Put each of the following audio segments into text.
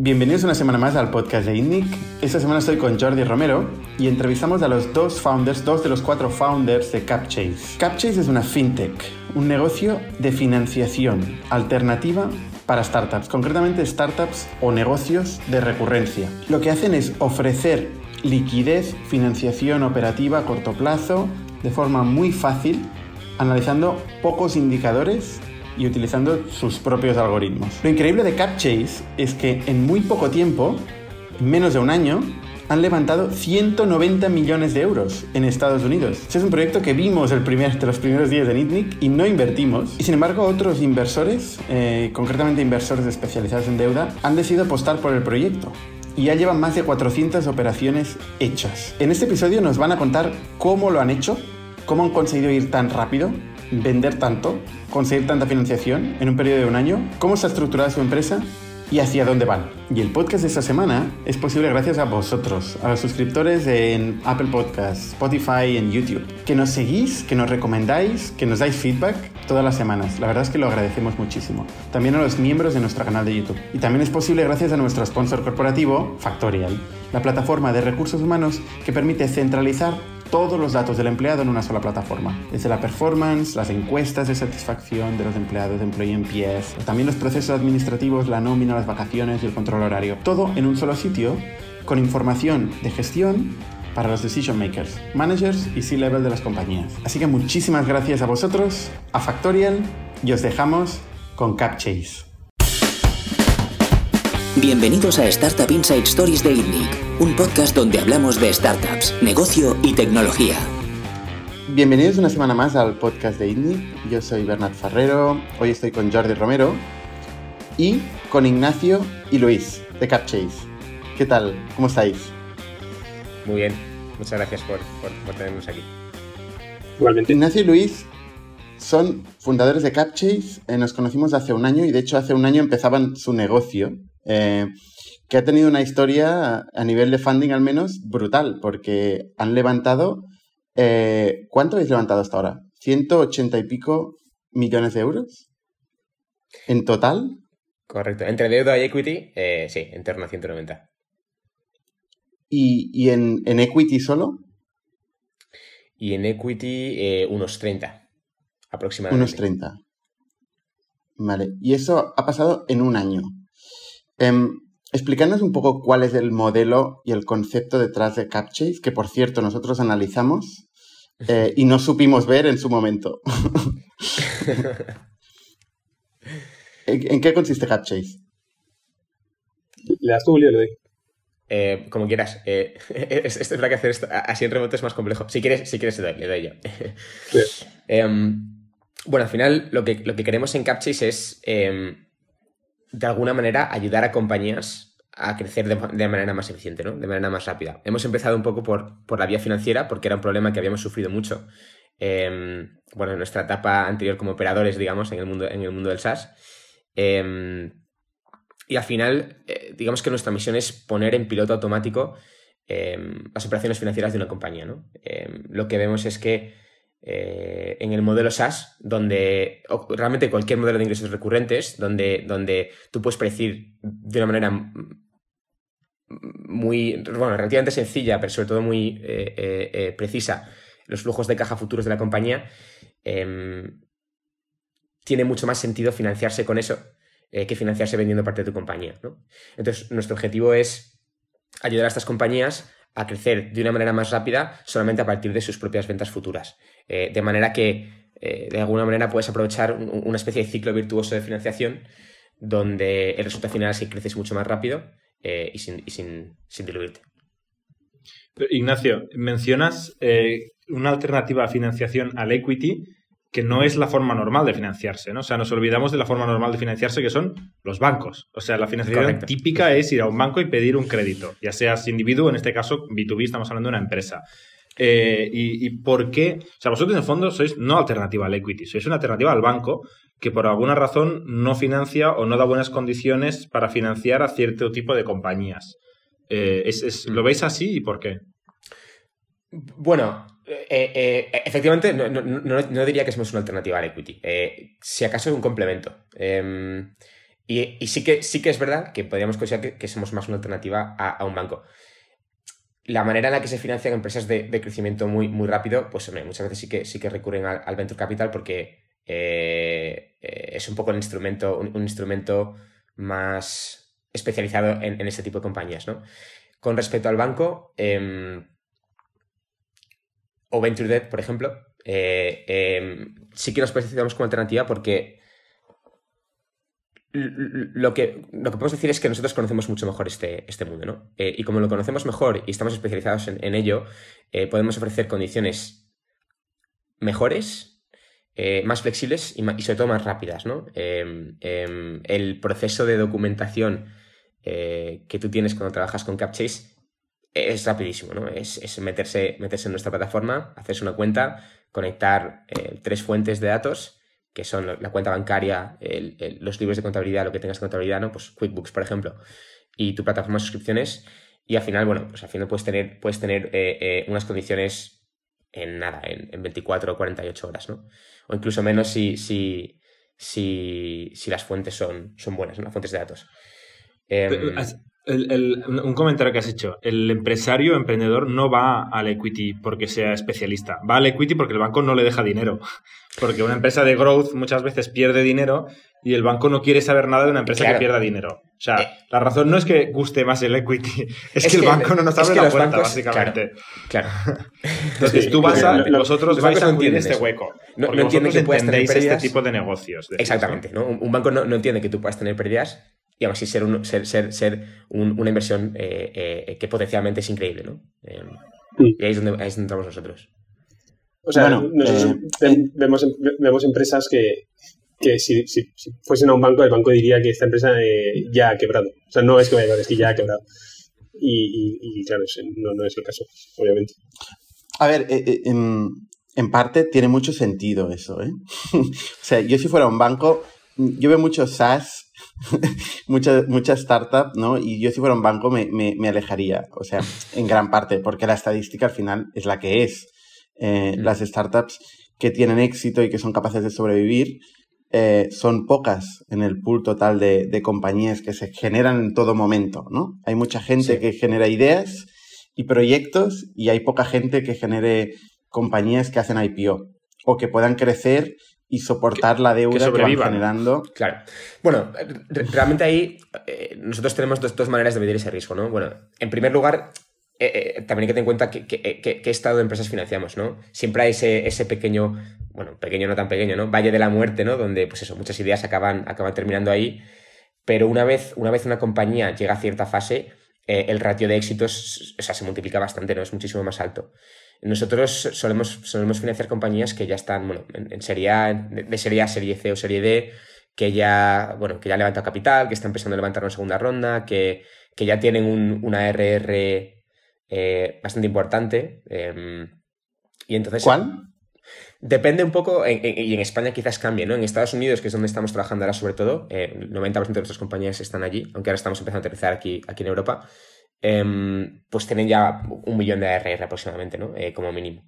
Bienvenidos una semana más al podcast de INNIC. Esta semana estoy con Jordi Romero y entrevistamos a los dos founders, dos de los cuatro founders de CapChase. CapChase es una fintech, un negocio de financiación alternativa para startups, concretamente startups o negocios de recurrencia. Lo que hacen es ofrecer liquidez, financiación operativa a corto plazo de forma muy fácil, analizando pocos indicadores y utilizando sus propios algoritmos. Lo increíble de CapChase es que en muy poco tiempo, en menos de un año, han levantado 190 millones de euros en Estados Unidos. Este es un proyecto que vimos el primer, de los primeros días de Nitnick y no invertimos. Y sin embargo, otros inversores, eh, concretamente inversores especializados en deuda, han decidido apostar por el proyecto. Y ya llevan más de 400 operaciones hechas. En este episodio nos van a contar cómo lo han hecho, cómo han conseguido ir tan rápido, vender tanto, conseguir tanta financiación en un periodo de un año, cómo está estructurada su empresa y hacia dónde van. Y el podcast de esta semana es posible gracias a vosotros, a los suscriptores en Apple Podcasts, Spotify en YouTube, que nos seguís, que nos recomendáis, que nos dais feedback todas las semanas. La verdad es que lo agradecemos muchísimo. También a los miembros de nuestro canal de YouTube. Y también es posible gracias a nuestro sponsor corporativo, Factorial, la plataforma de recursos humanos que permite centralizar todos los datos del empleado en una sola plataforma, desde la performance, las encuestas de satisfacción de los empleados de Employee NPS, también los procesos administrativos, la nómina, las vacaciones y el control horario. Todo en un solo sitio con información de gestión para los decision makers, managers y C-level de las compañías. Así que muchísimas gracias a vosotros, a Factorial y os dejamos con CapChase. Bienvenidos a Startup Inside Stories de un podcast donde hablamos de startups, negocio y tecnología. Bienvenidos una semana más al podcast de INNIC. Yo soy Bernat Ferrero, hoy estoy con Jordi Romero y con Ignacio y Luis de CapChase. ¿Qué tal? ¿Cómo estáis? Muy bien, muchas gracias por, por, tenernos aquí. Igualmente. Ignacio y Luis son fundadores de CapChase, eh, nos conocimos hace un año y de hecho hace un año empezaban su negocio eh, que ha tenido una historia a nivel de funding al menos brutal, porque han levantado, eh, ¿cuánto habéis levantado hasta ahora? ¿180 y pico millones de euros? ¿En total? Correcto. Entre deuda y equity, eh, sí, en torno a 190. ¿Y, y en, equity solo? Y en equity, unos 30 aproximadamente. Unos 30. Vale. Y eso ha pasado en un año. Eh, explícanos un poco cuál es el modelo y el concepto detrás de CapChase, que por cierto nosotros analizamos eh, y no supimos ver en su momento. ¿En, qué consiste CapChase? ¿Le das tú, Julio? Le doy. Eh, como quieras. Eh, es, es, que hacer esto así en remoto es más complejo. Si quieres, si quieres le doy, le doy yo. Em, bueno, al final lo que, lo que queremos en CapChase es em, de alguna manera ayudar a compañías a crecer de, manera más eficiente, ¿no? De manera más rápida. Hemos empezado un poco por, la vía financiera, porque era un problema que habíamos sufrido mucho. Em, bueno, en nuestra etapa anterior como operadores, digamos, en el mundo, en el mundo del SaaS. Em, y al final, eh, digamos que nuestra misión es poner en piloto automático em, las operaciones financieras de una compañía, ¿no? lo que vemos es que eh, en el modelo SaaS, donde realmente cualquier modelo de ingresos recurrentes, donde, donde tú puedes predecir de una manera muy, bueno, relativamente sencilla, pero sobre todo muy eh, eh, precisa, los flujos de caja futuros de la compañía, em, tiene mucho más sentido financiarse con eso que financiarse vendiendo parte de tu compañía. Entonces, nuestro objetivo es ayudar a estas compañías a crecer de una manera más rápida solamente a partir de sus propias ventas futuras. Eh, de manera que, eh, de alguna manera, puedes aprovechar una especie de ciclo virtuoso de financiación donde el resultado final es que creces mucho más rápido eh, y, sin, sin, diluirte. Ignacio, mencionas una alternativa a financiación al equity que no es la forma normal de financiarse, ¿no? O sea, nos olvidamos de la forma normal de financiarse que son los bancos. O sea, la financiación típica es ir a un banco y pedir un crédito, ya seas individuo, en este caso B2B, estamos hablando de una empresa. Eh, y, por qué? O sea, vosotros en el fondo sois no alternativa al equity, sois una alternativa al banco que por alguna razón no financia o no da buenas condiciones para financiar a cierto tipo de compañías. Eh, ¿Lo veis así y por qué? Bueno, eh, efectivamente no, diría que somos una alternativa al equity. si acaso es un complemento. Em, Y, sí, que, sí que es verdad que podríamos considerar que, somos más una alternativa a, un banco. La manera en la que se financian empresas de, crecimiento muy, muy rápido, pues muchas veces sí que, sí que recurren al, venture capital porque eh, eh, es un poco un instrumento, un, instrumento más especializado en, ese tipo de compañías. ¿no? Con respecto al banco, em, o Venture Debt, por ejemplo, eh, em, sí que nos posicionamos como alternativa porque lo que, lo que podemos decir es que nosotros conocemos mucho mejor este, este mundo, ¿no? Eh, y como lo conocemos mejor y estamos especializados en, ello, eh, podemos ofrecer condiciones mejores, más flexibles y, sobre todo más rápidas, ¿no? Em, em, el proceso de documentación que tú tienes cuando trabajas con CapChase es rapidísimo, ¿no? Es, meterse, meterse en nuestra plataforma, hacerse una cuenta, conectar tres fuentes de datos que son la cuenta bancaria, los libros de contabilidad, lo que tengas de contabilidad, ¿no? Pues QuickBooks, por ejemplo, y tu plataforma de suscripciones. Y al final, bueno, pues al final puedes tener, puedes tener eh, eh, unas condiciones en nada, en, 24 o 48 horas, ¿no? O incluso menos si, si, si, si las fuentes son, son buenas, ¿no? Las fuentes de datos. Un comentario que has hecho. El empresario emprendedor no va al equity porque sea especialista. Va al equity porque el banco no le deja dinero. Porque una empresa de growth muchas veces pierde dinero y el banco no quiere saber nada de una empresa que pierda dinero. O sea, eh, la razón no es que guste más el equity, es, que, el banco no nos abre la puerta, básicamente. Claro. Entonces tú vas a, vosotros vais a cubrir este hueco. No, no que puedas tener este tipo de negocios. Exactamente. ¿no? Un banco no, entiende que tú puedas tener pérdidas y aún así ser, ser, ser, ser una inversión eh, eh, que potencialmente es increíble, ¿no? y ahí es, donde, ahí es donde entramos nosotros. O sea, eh, vemos, vemos empresas que, que si, si, fuesen a un banco, el banco diría que esta empresa ya ha quebrado. O sea, no es que vaya a quebrar, es que ya ha quebrado. Y, y, claro, no, no, es el caso, obviamente. A ver, en, en, parte tiene mucho sentido eso, ¿eh? o sea, yo si fuera un banco, yo veo muchos SaaS muchas mucha startup, ¿no? Y yo si fuera un banco me, me, alejaría, o sea, en gran parte, porque la estadística al final es la que es. Eh, las startups que tienen éxito y que son capaces de sobrevivir eh, son pocas en el pool total de, de, compañías que se generan en todo momento, ¿no? Hay mucha gente que genera ideas y proyectos y hay poca gente que genere compañías que hacen IPO o que puedan crecer y soportar la deuda que, van generando. Claro. Bueno, realmente ahí eh, nosotros tenemos dos, maneras de medir ese riesgo, ¿no? Bueno, en primer lugar, eh, eh, también hay que tener en cuenta qué estado de empresas financiamos, ¿no? Siempre hay ese, ese, pequeño, bueno, pequeño no tan pequeño, ¿no? Valle de la muerte, ¿no? Donde, pues eso, muchas ideas acaban, acaban terminando ahí. Pero una vez, una vez una compañía llega a cierta fase, el ratio de éxitos, o sea, se multiplica bastante, ¿no? Es muchísimo más alto. Nosotros solemos, solemos financiar compañías que ya están, bueno, en, serie A, de serie A, serie C o serie D, que ya, bueno, que ya levantan capital, que están empezando a levantar una segunda ronda, que, ya tienen un, una RR eh, bastante importante. Em, y entonces. ¿Cuál? Depende un poco, y en España quizás cambie, ¿no? En Estados Unidos, que es donde estamos trabajando ahora sobre todo, eh, el 90% de nuestras compañías están allí, aunque ahora estamos empezando a aterrizar aquí, aquí en Europa. Em, pues tienen ya un millón de ARR aproximadamente, ¿no? Eh, como mínimo.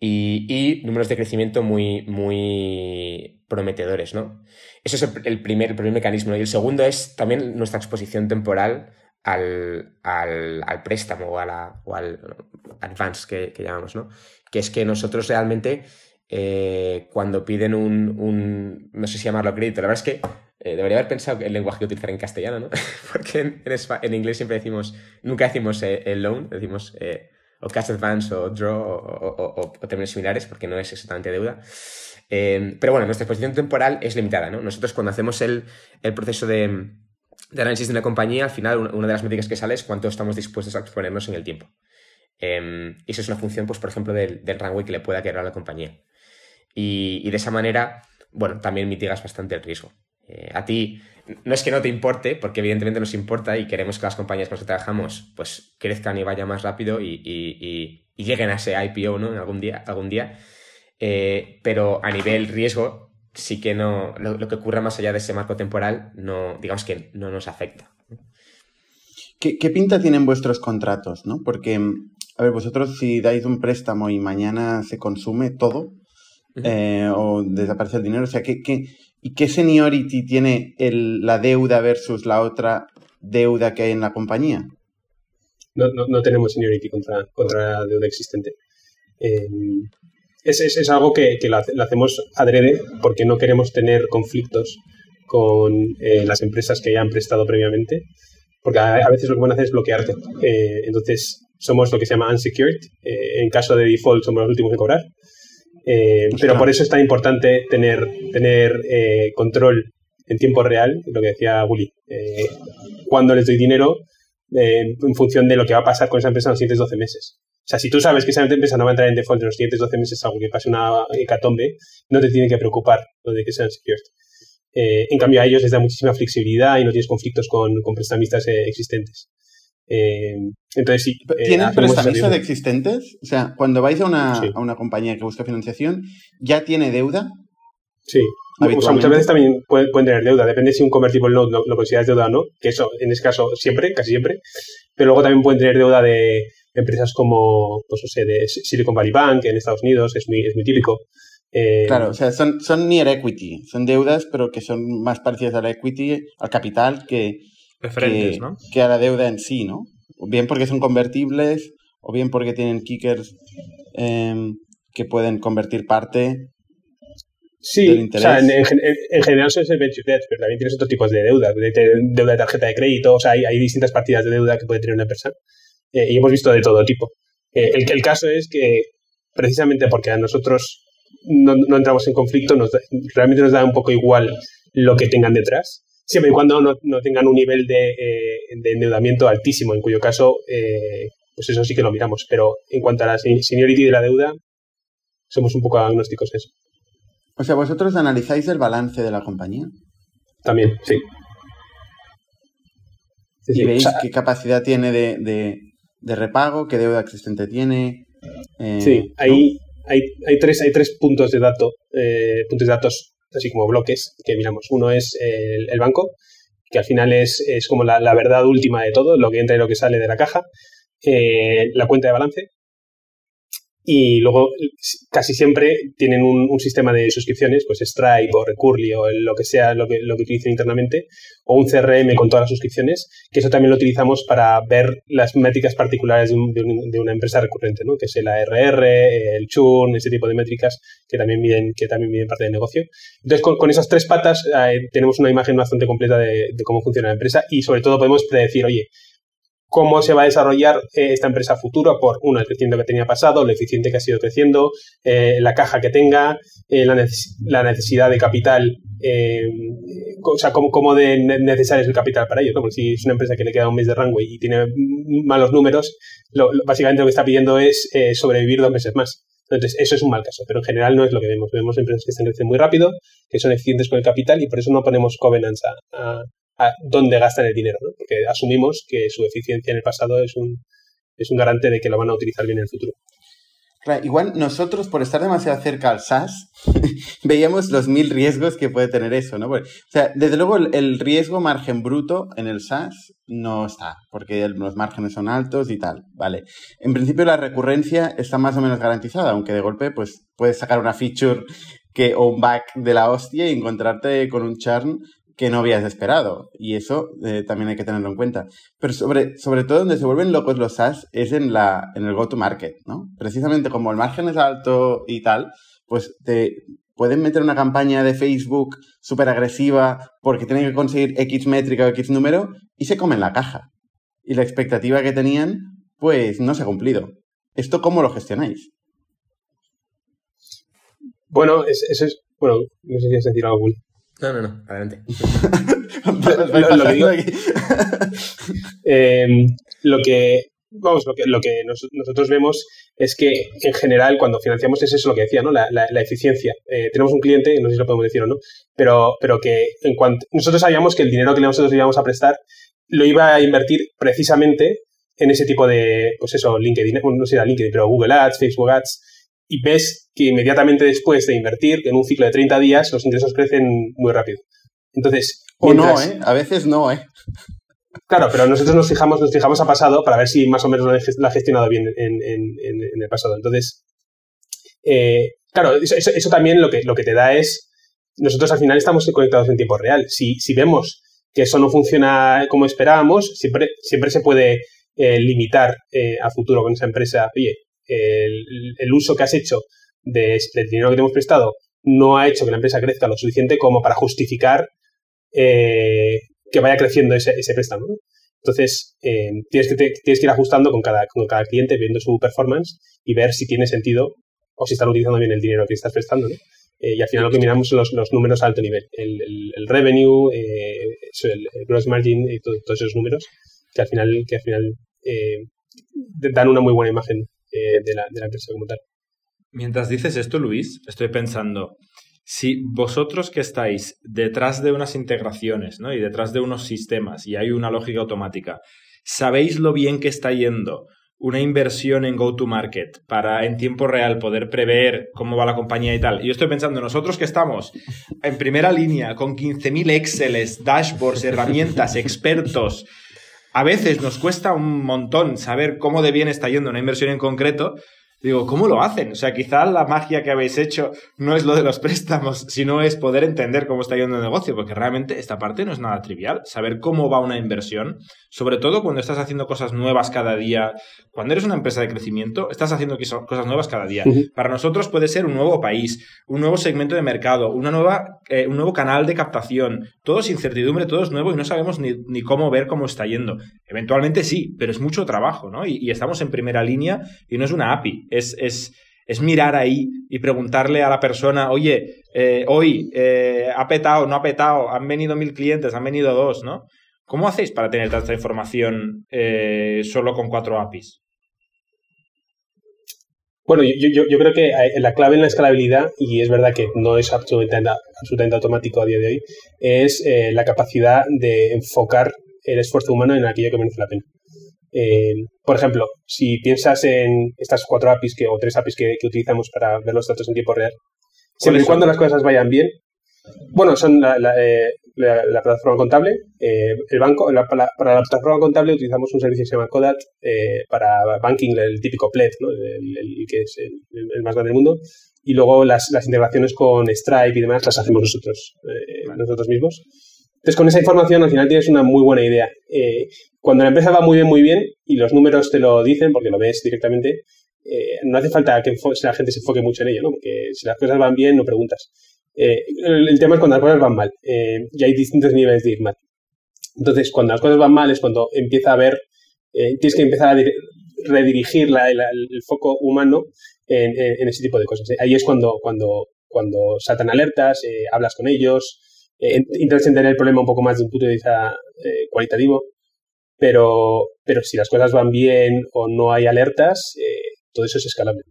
Y, números de crecimiento muy, muy prometedores, ¿no? Ese es el, primer, primer mecanismo. Y el segundo es también nuestra exposición temporal al, préstamo o, al advance que, llamamos, ¿no? Que es que nosotros realmente eh, cuando piden un, un, no sé si llamarlo crédito, la verdad es que eh, debería haber pensado el lenguaje que utilizar en castellano, ¿no? Porque en, en, inglés siempre decimos, nunca decimos eh, loan, decimos eh, o cash advance o draw o, términos similares, porque no es exactamente deuda. pero bueno, nuestra exposición temporal es limitada, ¿no? Nosotros cuando hacemos el, el proceso de, de, análisis de una compañía, al final una de las métricas que sale es cuánto estamos dispuestos a exponernos en el tiempo. y eso es una función, pues, por ejemplo, del, del runway que le pueda quedar a la compañía. Y, y de esa manera, bueno, también mitigas bastante el riesgo. Eh, a ti no es que no te importe, porque evidentemente nos importa y queremos que las compañías con las que trabajamos pues crezcan y vayan más rápido y, lleguen a ese IPO ¿no? en algún día. Algún día. Eh, pero a nivel riesgo, sí que no, lo, que ocurra más allá de ese marco temporal, no, digamos que no nos afecta. ¿Qué, ¿Qué, pinta tienen vuestros contratos? ¿no? Porque, a ver, vosotros si dais un préstamo y mañana se consume todo, eh, o desaparece el dinero, o sea, ¿qué, qué ¿Y qué seniority tiene la deuda versus la otra deuda que hay en la compañía? No, no, tenemos seniority contra, contra la deuda existente. Eh, es, es, algo que, que lo, hacemos adrede porque no queremos tener conflictos con eh, las empresas que ya han prestado previamente, porque a, veces lo que van a hacer es bloquearte. Eh, entonces, somos lo que se llama unsecured. en caso de default, somos los últimos de cobrar. Pero por eso es tan importante tener, tener control en tiempo real, lo que decía Willy. cuando les doy dinero, en función de lo que va a pasar con esa empresa en los siguientes 12 meses. O sea, si tú sabes que esa empresa no va a entrar en default en los siguientes 12 meses, algo que pase una hecatombe, no te tiene que preocupar lo de que sean secured. Eh, en cambio, a ellos les da muchísima flexibilidad y no tienes conflictos con, con prestamistas eh, existentes. Eh, entonces, sí. ¿Tienen prestamistas existentes? O sea, cuando vais a una, a una compañía que busca financiación, ¿ya tiene deuda? Sí. muchas veces también pueden, tener deuda, depende si un convertible note lo, lo consideras deuda o no, que eso en ese caso siempre, casi siempre, pero luego también pueden tener deuda de, empresas como, pues no sé, de Silicon Valley Bank en Estados Unidos, es muy, es muy típico. Eh, claro, o sea, son, son near equity, son deudas, pero que son más parecidas a la equity, al capital, que, que, a la deuda en sí, ¿no? O bien porque son convertibles, o bien porque tienen kickers em, que pueden convertir parte Sí, o sea, en, general eso es el venture debt, pero también tienes otros tipos de deuda, de, deuda de tarjeta de crédito, o sea, hay, hay distintas partidas de deuda que puede tener una empresa. Eh, y hemos visto de todo tipo. Eh, el, el caso es que precisamente porque a nosotros no, no entramos en conflicto, nos realmente nos da un poco igual lo que tengan detrás, siempre y cuando no, no tengan un nivel de, eh, de, endeudamiento altísimo, en cuyo caso, pues eso sí que lo miramos. Pero en cuanto a la seniority de la deuda, somos un poco agnósticos eso. O sea, vosotros analizáis el balance de la compañía. También, sí. y veis qué capacidad tiene de, de repago, qué deuda existente tiene. Eh, sí, hay, hay, hay, tres, hay tres puntos de datos, eh, puntos de datos, así como bloques, que miramos. Uno es el, banco, que al final es, es como la, verdad última de todo, lo que entra y lo que sale de la caja. Eh, la cuenta de balance, y luego casi siempre tienen un, sistema de suscripciones, pues Stripe o Recurly o lo que sea lo que, lo que utilicen internamente, o un CRM con todas las suscripciones, que eso también lo utilizamos para ver las métricas particulares de, una empresa recurrente, ¿no? que es el ARR, el churn, ese tipo de métricas que también miden, que también miden parte del negocio. Entonces, con, esas tres patas eh, tenemos una imagen bastante completa de, de cómo funciona la empresa y sobre todo podemos predecir, oye, cómo se va a desarrollar eh, esta empresa futuro por, uno, el crecimiento que tenía pasado, lo eficiente que ha sido creciendo, eh, la caja que tenga, eh, la, necesidad de capital, o sea, cómo, de necesario es el capital para ello. Porque si es una empresa que le queda un mes de rango y tiene malos números, básicamente lo que está pidiendo es sobrevivir dos meses más. Entonces, eso es un mal caso, pero en general no es lo que vemos. Vemos empresas que están creciendo muy rápido, que son eficientes con el capital y por eso no ponemos covenants a, dónde gastan el dinero, ¿no? porque asumimos que su eficiencia en el pasado es un, es un garante de que lo van a utilizar bien en el futuro. Igual nosotros por estar demasiado cerca al SaaS veíamos los mil riesgos que puede tener eso, ¿no? o sea, desde luego el, riesgo margen bruto en el SaaS no está, porque los márgenes son altos y tal, ¿vale? En principio la recurrencia está más o menos garantizada, aunque de golpe pues puedes sacar una feature que, o un back de la hostia y encontrarte con un churn que no habías esperado. Y eso eh, también hay que tenerlo en cuenta. Pero sobre, sobre todo donde se vuelven locos los SaaS es en, la, en el go-to-market, ¿no? Precisamente como el margen es alto y tal, pues te pueden meter una campaña de Facebook súper agresiva porque tienen que conseguir X métrica o X número y se comen la caja. Y la expectativa que tenían, pues no se ha cumplido. ¿Esto cómo lo gestionáis? Bueno, eso es... Bueno, no sé si quieres decir algo, no, no, no, adelante. Em, lo, que vamos, lo que, lo que nosotros vemos es que en general cuando financiamos es eso lo que decía, ¿no? La, la, eficiencia. Eh, tenemos un cliente, no sé si lo podemos decir o no, pero, pero que en cuanto nosotros sabíamos que el dinero que nosotros íbamos a prestar lo iba a invertir precisamente en ese tipo de, pues eso, LinkedIn, no sé, LinkedIn, pero Google Ads, Facebook Ads, y ves que inmediatamente después de invertir, en un ciclo de 30 días, los ingresos crecen muy rápido. Entonces, o no, ¿eh? A veces no, ¿eh? Claro, pero nosotros nos fijamos, nos fijamos a pasado para ver si más o menos lo ha gestionado bien en, el pasado. Entonces, eh, claro, eso, también lo que, lo que te da es nosotros al final estamos conectados en tiempo real. Si, si vemos que eso no funciona como esperábamos, siempre, siempre se puede eh, limitar eh, a futuro con esa empresa. Oye, el, uso que has hecho de, del dinero que te hemos prestado no ha hecho que la empresa crezca lo suficiente como para justificar eh, que vaya creciendo ese, ese préstamo. Entonces, tienes, que tienes que ir ajustando con cada, con cada cliente, viendo su performance y ver si tiene sentido o si están utilizando bien el dinero que estás prestando. Eh, y al final lo que miramos son los, números a alto nivel, el, el, revenue, eh, el, gross margin y todos esos números que al final, que al final eh, dan una muy buena imagen de, la, de la empresa como tal. Mientras dices esto, Luis, estoy pensando, si vosotros que estáis detrás de unas integraciones ¿no? y detrás de unos sistemas y hay una lógica automática, sabéis lo bien que está yendo una inversión en go-to-market para en tiempo real poder prever cómo va la compañía y tal. Y yo estoy pensando, nosotros que estamos en primera línea con 15.000 Exceles, dashboards, herramientas, expertos, a veces nos cuesta un montón saber cómo de bien está yendo una inversión en concreto Digo, ¿cómo lo hacen? O sea, quizá la magia que habéis hecho no es lo de los préstamos, sino es poder entender cómo está yendo el negocio, porque realmente esta parte no es nada trivial. Saber cómo va una inversión, sobre todo cuando estás haciendo cosas nuevas cada día, cuando eres una empresa de crecimiento, estás haciendo cosas nuevas cada día. Para nosotros puede ser un nuevo país, un nuevo segmento de mercado, una nueva, eh, un nuevo canal de captación. Todo es incertidumbre, todo es nuevo y no sabemos ni, cómo ver cómo está yendo. Eventualmente sí, pero es mucho trabajo, ¿no? y estamos en primera línea y no es una API es, es, mirar ahí y preguntarle a la persona, oye, eh, hoy eh, ha petado, no ha petado, han venido mil clientes, han venido dos, ¿no? ¿Cómo hacéis para tener tanta información eh, solo con cuatro APIs? Bueno, yo, creo que la clave en la escalabilidad, y es verdad que no es absolutamente, absolutamente automático a día de hoy, es la capacidad de enfocar el esfuerzo humano en aquello que merece la pena. Eh, por ejemplo, si piensas en estas cuatro APIs que, o tres APIs que, utilizamos para ver los datos en tiempo real, siempre y cuando las cosas vayan bien, bueno, son la, eh, plataforma contable, eh, el banco, para, la plataforma contable utilizamos un servicio que se llama Codat, para banking, el típico PLED, el, que es el, más grande del mundo, y luego las, integraciones con Stripe y demás las hacemos nosotros, nosotros mismos. Entonces, con esa información al final tienes una muy buena idea. Eh, cuando la empresa va muy bien, muy bien, y los números te lo dicen, porque lo ves directamente, eh, no hace falta que la gente se enfoque mucho en ello, ¿no? Porque si las cosas van bien, no preguntas. Eh, el, tema es cuando las cosas van mal, y hay distintos niveles de ir mal. Entonces, cuando las cosas van mal es cuando empieza a haber, tienes que empezar a redirigir el foco humano en, ese tipo de cosas. Ahí es cuando, cuando, cuando saltan alertas, hablas con ellos, eh, intentas entender el problema un poco más desde un punto de vista eh, cualitativo, pero, pero si las cosas van bien o no hay alertas, eh, todo eso es escalable.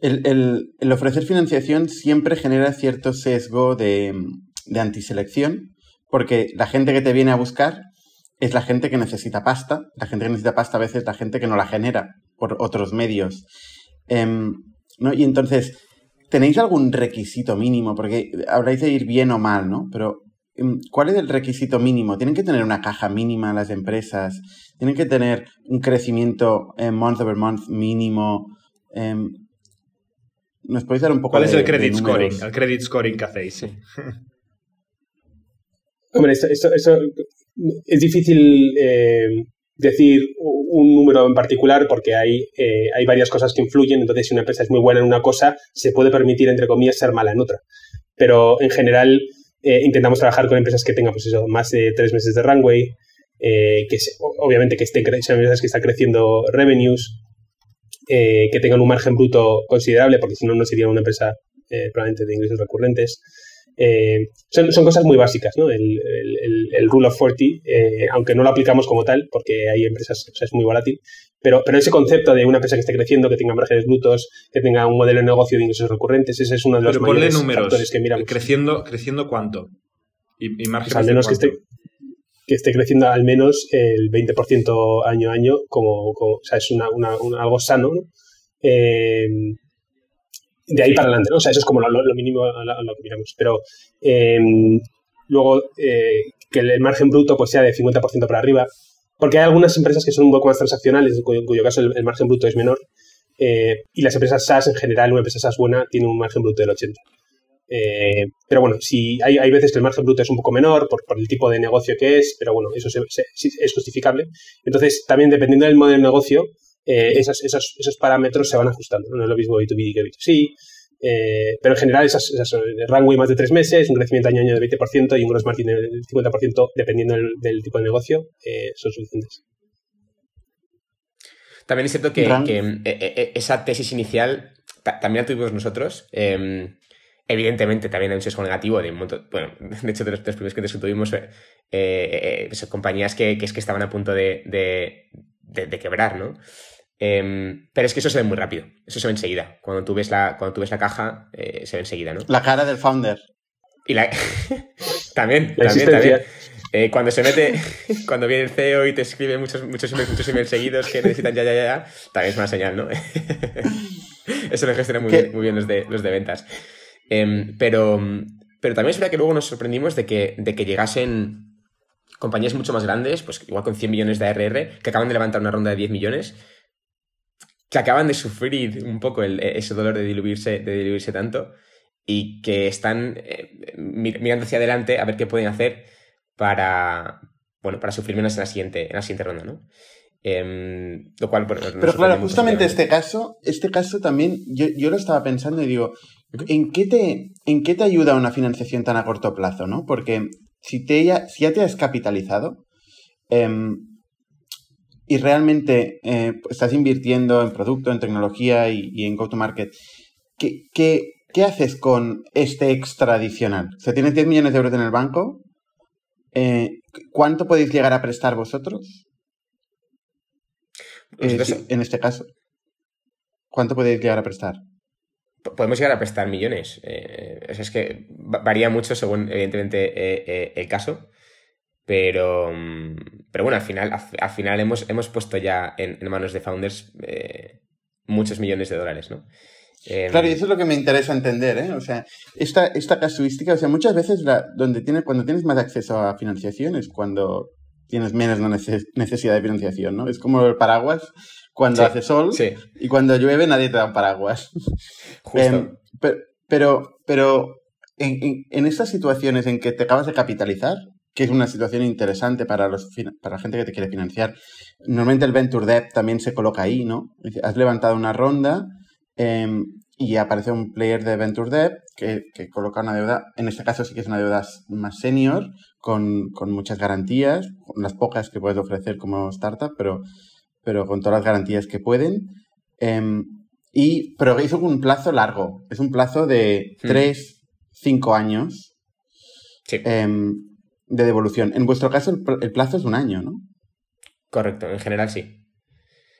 El, el, ofrecer financiación siempre genera cierto sesgo de, de antiselección, porque la gente que te viene a buscar es la gente que necesita pasta. La gente que necesita pasta a veces es la gente que no la genera por otros medios. Em, ¿no? Y entonces, ¿Tenéis algún requisito mínimo? Porque habráis de ir bien o mal, ¿no? Pero em, ¿cuál es el requisito mínimo? ¿Tienen que tener una caja mínima las empresas? ¿Tienen que tener un crecimiento en month over month mínimo? Em, ¿Nos podéis dar un poco ¿Cuál es el credit scoring? El credit scoring que hacéis, sí. Hombre, eso, es difícil eh, decir un número en particular porque hay, eh, hay varias cosas que influyen, entonces si una empresa es muy buena en una cosa, se puede permitir, entre comillas, ser mala en otra. Pero en general eh, intentamos trabajar con empresas que tengan pues eso, más de tres meses de runway, eh, que obviamente que estén empresas que están creciendo revenues, que tengan un margen bruto considerable, porque si no, no sería una empresa probablemente de ingresos recurrentes. Eh, son, son, cosas muy básicas, ¿no? El, el, Rule of 40, eh, aunque no lo aplicamos como tal, porque hay empresas, o sea, es muy volátil, pero, pero ese concepto de una empresa que esté creciendo, que tenga márgenes brutos, que tenga un modelo de negocio de ingresos recurrentes, ese es uno de los pero mayores números, factores que miramos. ¿Creciendo, creciendo cuánto? ¿Y, y márgenes al menos que esté, que esté creciendo al menos el 20% año a año, como, o sea, es una, una, algo sano, ¿no? Eh, de ahí para adelante, ¿no? O sea, eso es como lo, mínimo a, lo que miramos. Pero em, luego eh, que el margen bruto pues sea de 50% para arriba, porque hay algunas empresas que son un poco más transaccionales, en cuyo, caso el, margen bruto es menor, eh, y las empresas SaaS en general, una empresa SaaS buena tiene un margen bruto del 80%. Eh, pero bueno, si hay, hay, veces que el margen bruto es un poco menor por, por el tipo de negocio que es, pero bueno, eso es justificable. Entonces, también dependiendo del modelo de negocio, eh, esos, esos, esos, parámetros se van ajustando. No es lo mismo B2B que B2C. Eh, pero en general, esas, esas runway más de tres meses, un crecimiento año a año de 20% y un gross margin del 50%, dependiendo del, del tipo de negocio, son suficientes. También es cierto que, que esa tesis inicial también la tuvimos nosotros. Em, Evidentemente también hay un sesgo negativo de un montón, bueno, de hecho de los, primeros clientes que tuvimos, eh, eh, eh compañías que, que, es que estaban a punto de, de, de, quebrar, ¿no? Em, pero es que eso se ve muy rápido, eso se ve enseguida. Cuando tú ves la, cuando tú ves la caja, eh, se ve enseguida, ¿no? La cara del founder. Y la... también, también, también. Eh, cuando se mete, cuando viene el CEO y te escribe muchos, muchos, muchos emails seguidos que necesitan ya, ya, ya, ya, también es una señal, ¿no? Eso lo gestionan muy bien, muy bien los de, los de ventas. Em, pero, pero también es verdad que luego nos sorprendimos de que, de que llegasen compañías mucho más grandes, pues igual con 100 millones de ARR, que acaban de levantar una ronda de 10 millones, que acaban de sufrir un poco el, ese dolor de diluirse, de diluirse tanto y que están eh, mirando hacia adelante a ver qué pueden hacer para, bueno, para sufrir menos en la siguiente, en la siguiente ronda, ¿no? Em, lo cual, Pero claro, justamente este caso, este caso también, yo, yo, lo estaba pensando y digo, ¿En qué, te, ¿En qué te ayuda una financiación tan a corto plazo? ¿no? Porque si, te ya, si ya te has capitalizado em, y realmente eh, estás invirtiendo en producto, en tecnología y, en go-to-market, ¿qué, qué, haces con este extra adicional? O sea, tienes 10 millones de euros en el banco. Eh, ¿Cuánto podéis llegar a prestar vosotros? Pues en este caso. ¿Cuánto podéis llegar a prestar? podemos llegar a prestar millones. Eh, es que varía mucho según, evidentemente, eh, eh, el caso. Pero, mm, pero bueno, al final, al, final hemos, hemos puesto ya en, manos de founders muchos millones de dólares, ¿no? claro, y eso es lo que me interesa entender, ¿eh? O sea, esta, esta casuística, o sea, muchas veces la, donde tiene, cuando tienes más acceso a financiación es cuando tienes menos necesidad de financiación, ¿no? Es como el paraguas cuando hace sol y cuando llueve nadie te da un paraguas. Em, pero, pero, en, en, estas situaciones en que te acabas de capitalizar, que es una situación interesante para, los, para la gente que te quiere financiar, normalmente el Venture Debt también se coloca ahí, ¿no? Has levantado una ronda em, y aparece un player de Venture Debt que, que, coloca una deuda, en este caso sí que es una deuda más senior, con, con muchas garantías, las pocas que puedes ofrecer como startup, pero pero con todas las garantías que pueden. Em, y, pero hizo un plazo largo, es un plazo de 3, hmm. 5 años em, de devolución. En vuestro caso, el, plazo es un año, ¿no? Correcto, en general sí.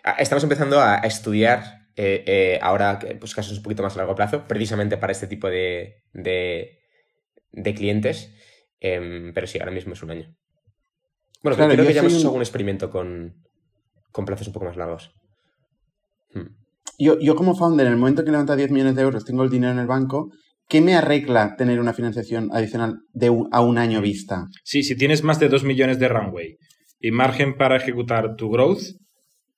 Ah, estamos empezando a estudiar eh, eh, ahora pues, casos un poquito más a largo plazo, precisamente para este tipo de, de, clientes, em, pero sí, ahora mismo es un año. Bueno, creo que ya hemos hecho algún experimento con, con plazos un poco más largos. Hmm. Yo, yo como founder, en el momento que levanta 10 millones de euros, tengo el dinero en el banco, ¿qué me arregla tener una financiación adicional de a un año vista? Sí, si tienes más de 2 millones de runway y margen para ejecutar tu growth,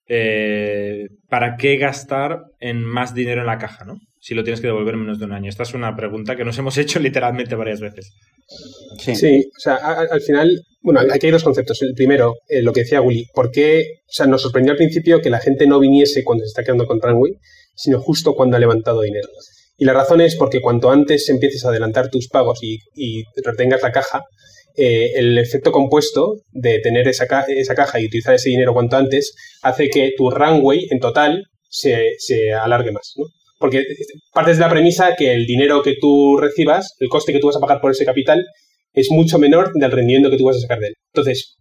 eh, ¿para qué gastar en más dinero en la caja, no? Si lo tienes que devolver en menos de un año. Esta es una pregunta que nos hemos hecho literalmente varias veces. Sí, o sea, al final, bueno, aquí hay dos conceptos. El primero, eh, lo que decía Willy, ¿por qué? O sea, nos sorprendió al principio que la gente no viniese cuando se está quedando con Runway, sino justo cuando ha levantado dinero. Y la razón es porque cuanto antes empieces a adelantar tus pagos y, retengas la caja, eh, el efecto compuesto de tener esa, caja y utilizar ese dinero cuanto antes hace que tu runway en total se, se alargue más. ¿no? Porque partes de la premisa que el dinero que tú recibas, el coste que tú vas a pagar por ese capital, es mucho menor del rendimiento que tú vas a sacar de él. Entonces,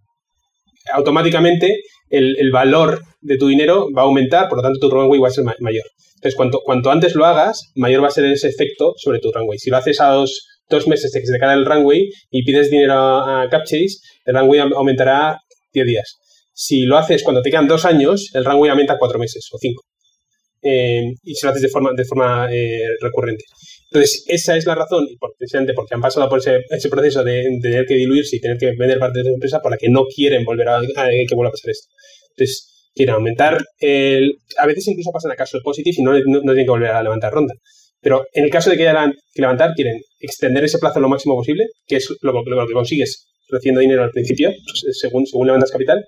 automáticamente el, valor de tu dinero va a aumentar, por lo tanto tu runway va a ser mayor. Entonces, cuanto, cuanto antes lo hagas, mayor va a ser ese efecto sobre tu runway. Si lo haces a dos, meses de que se te cae el runway y pides dinero a Capchase, el runway aumentará 10 días. Si lo haces cuando te quedan dos años, el runway aumenta cuatro meses o cinco. Eh, y si lo haces de forma, de forma eh, recurrente. Entonces, esa es la razón, precisamente porque han pasado por ese, proceso de, tener que diluirse y tener que vender parte de su empresa, por la que no quieren volver a, que vuelva a pasar esto. Entonces, quieren aumentar el... A veces incluso pasa en el caso de Positive y no, no, tienen que volver a levantar ronda. Pero en el caso de que haya que levantar, quieren extender ese plazo lo máximo posible, que es lo, lo que consigues recibiendo dinero al principio, pues, según, según levantas capital.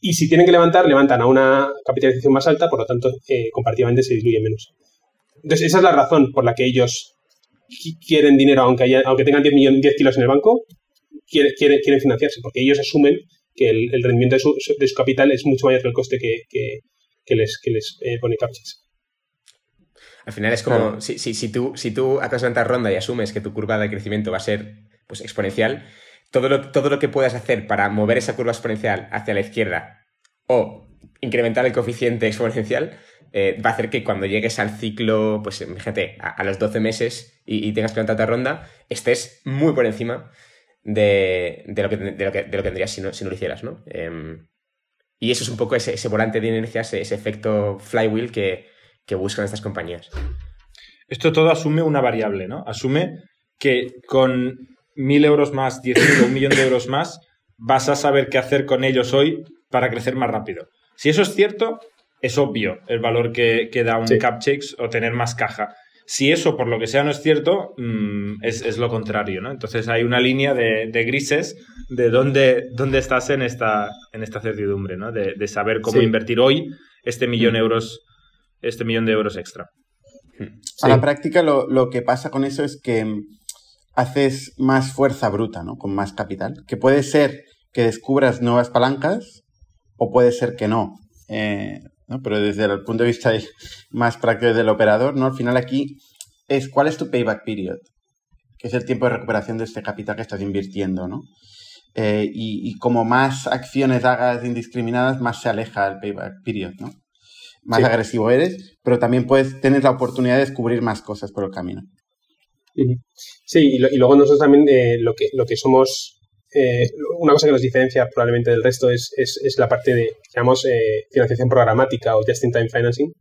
Y si tienen que levantar, levantan a una capitalización más alta, por lo tanto, eh, comparativamente se diluye menos. Entonces, esa es la razón por la que ellos quieren dinero, aunque, haya, aunque tengan 10, millones, 10 kilos en el banco, quieren, quieren, financiarse, porque ellos asumen que el, rendimiento de su, de su, capital es mucho mayor que el coste que, que, les, que les eh, pone Captchas. Al final es como, si, si, si, tú, si tú acabas de ronda y asumes que tu curva de crecimiento va a ser pues, exponencial, todo lo, todo lo que puedas hacer para mover esa curva exponencial hacia la izquierda o incrementar el coeficiente exponencial eh, va a hacer que cuando llegues al ciclo, pues fíjate, a, los 12 meses y, tengas que levantar ronda, estés muy por encima de, lo, que, de, lo, que, tendrías si no, si no lo hicieras, ¿no? Em, y eso es un poco ese, volante de inercia, ese, efecto flywheel que, que buscan estas compañías. Esto todo asume una variable, ¿no? Asume que con mil euros más, diez mil o un millón de euros más, vas a saber qué hacer con ellos hoy para crecer más rápido. Si eso es cierto, es obvio el valor que, da un cap o tener más caja. Si eso, por lo que sea, no es cierto, mm, es, lo contrario, ¿no? Entonces hay una línea de, grises de dónde, dónde, estás en esta, en esta certidumbre, ¿no? De, saber cómo invertir hoy este millón, mm. euros, este millón de euros extra. A la práctica lo, lo, que pasa con eso es que haces más fuerza bruta, ¿no? Con más capital. Que puede ser que descubras nuevas palancas o puede ser que no. Eh, ¿no? Pero desde el punto de vista más práctico del operador, ¿no? Al final aquí es cuál es tu payback period, que es el tiempo de recuperación de este capital que estás invirtiendo, ¿no? Eh, y, como más acciones hagas indiscriminadas, más se aleja el payback period, ¿no? Más agresivo eres, pero también puedes tener la oportunidad de descubrir más cosas por el camino. Sí, y, luego nosotros también eh, lo, que, lo que somos, eh, una cosa que nos diferencia probablemente del resto es, la parte de, llamamos, eh, financiación programática o just-in-time financing,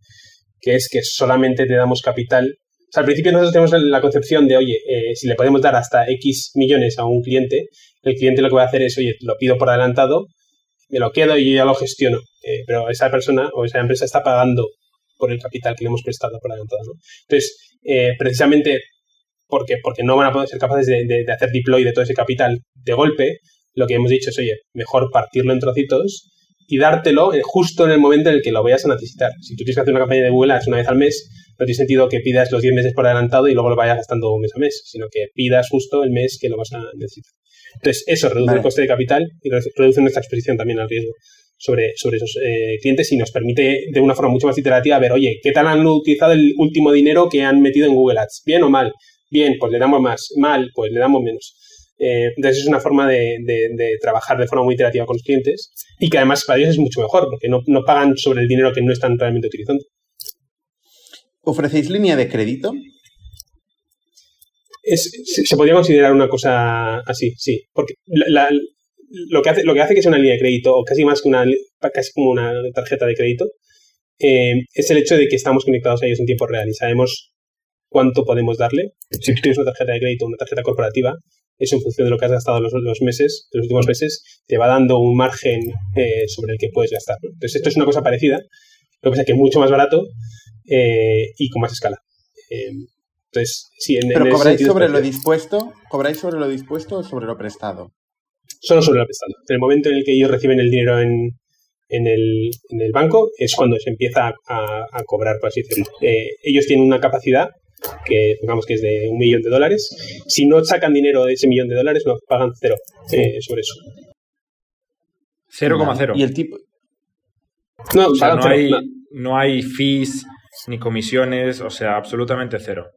que es que solamente te damos capital. O sea, al principio nosotros tenemos la concepción de, oye, si le podemos dar hasta X millones a un cliente, el cliente lo que va a hacer es, oye, lo pido por adelantado, me lo quedo y yo ya lo gestiono. pero esa persona o esa empresa está pagando por el capital que le hemos prestado por adelantado. Entonces, precisamente porque, porque no van a poder ser capaces de, hacer deploy de todo ese capital de golpe, lo que hemos dicho es, oye, mejor partirlo en trocitos y dártelo justo en el momento en el que lo vayas a necesitar. Si tú tienes que hacer una campaña de Google Ads una vez al mes, no tiene sentido que pidas los 10 meses por adelantado y luego lo vayas gastando mes a mes, sino que pidas justo el mes que lo vas a necesitar. Entonces, eso reduce el coste de capital y reduce nuestra exposición también al riesgo sobre, sobre esos eh, clientes y nos permite de una forma mucho más iterativa ver, oye, ¿qué tal han utilizado el último dinero que han metido en Google Ads? ¿Bien o mal? Bien, pues le damos más, mal, pues le damos menos. Eh, entonces es una forma de, trabajar de forma muy iterativa con los clientes y que además para ellos es mucho mejor porque no, pagan sobre el dinero que no están realmente utilizando. ¿Ofrecéis línea de crédito? se, podría considerar una cosa así, sí, porque lo, que hace, lo que hace que sea una línea de crédito o casi más que una, casi como una tarjeta de crédito eh, es el hecho de que estamos conectados a ellos en tiempo real y sabemos cuánto podemos darle. Si tú tienes una tarjeta de crédito, una tarjeta corporativa, eso en función de lo que has gastado los, los meses, los últimos meses, te va dando un margen eh, sobre el que puedes gastar. Entonces, esto es una cosa parecida, lo que pasa es que es mucho más barato eh, y con más escala. Eh, entonces, sí, en, ¿Pero cobráis sobre lo dispuesto? ¿Cobráis sobre lo dispuesto o sobre lo prestado? Solo sobre lo prestado. En el momento en el que ellos reciben el dinero en, en el, en el banco es cuando se empieza a, a cobrar, por así decirlo. ellos tienen una capacidad que digamos que es de un millón de dólares. Si no sacan dinero de ese millón de dólares, nos pagan cero eh, sobre eso. 0,0. ¿Y el tipo? No, no, hay, no hay fees ni comisiones, o sea, absolutamente cero.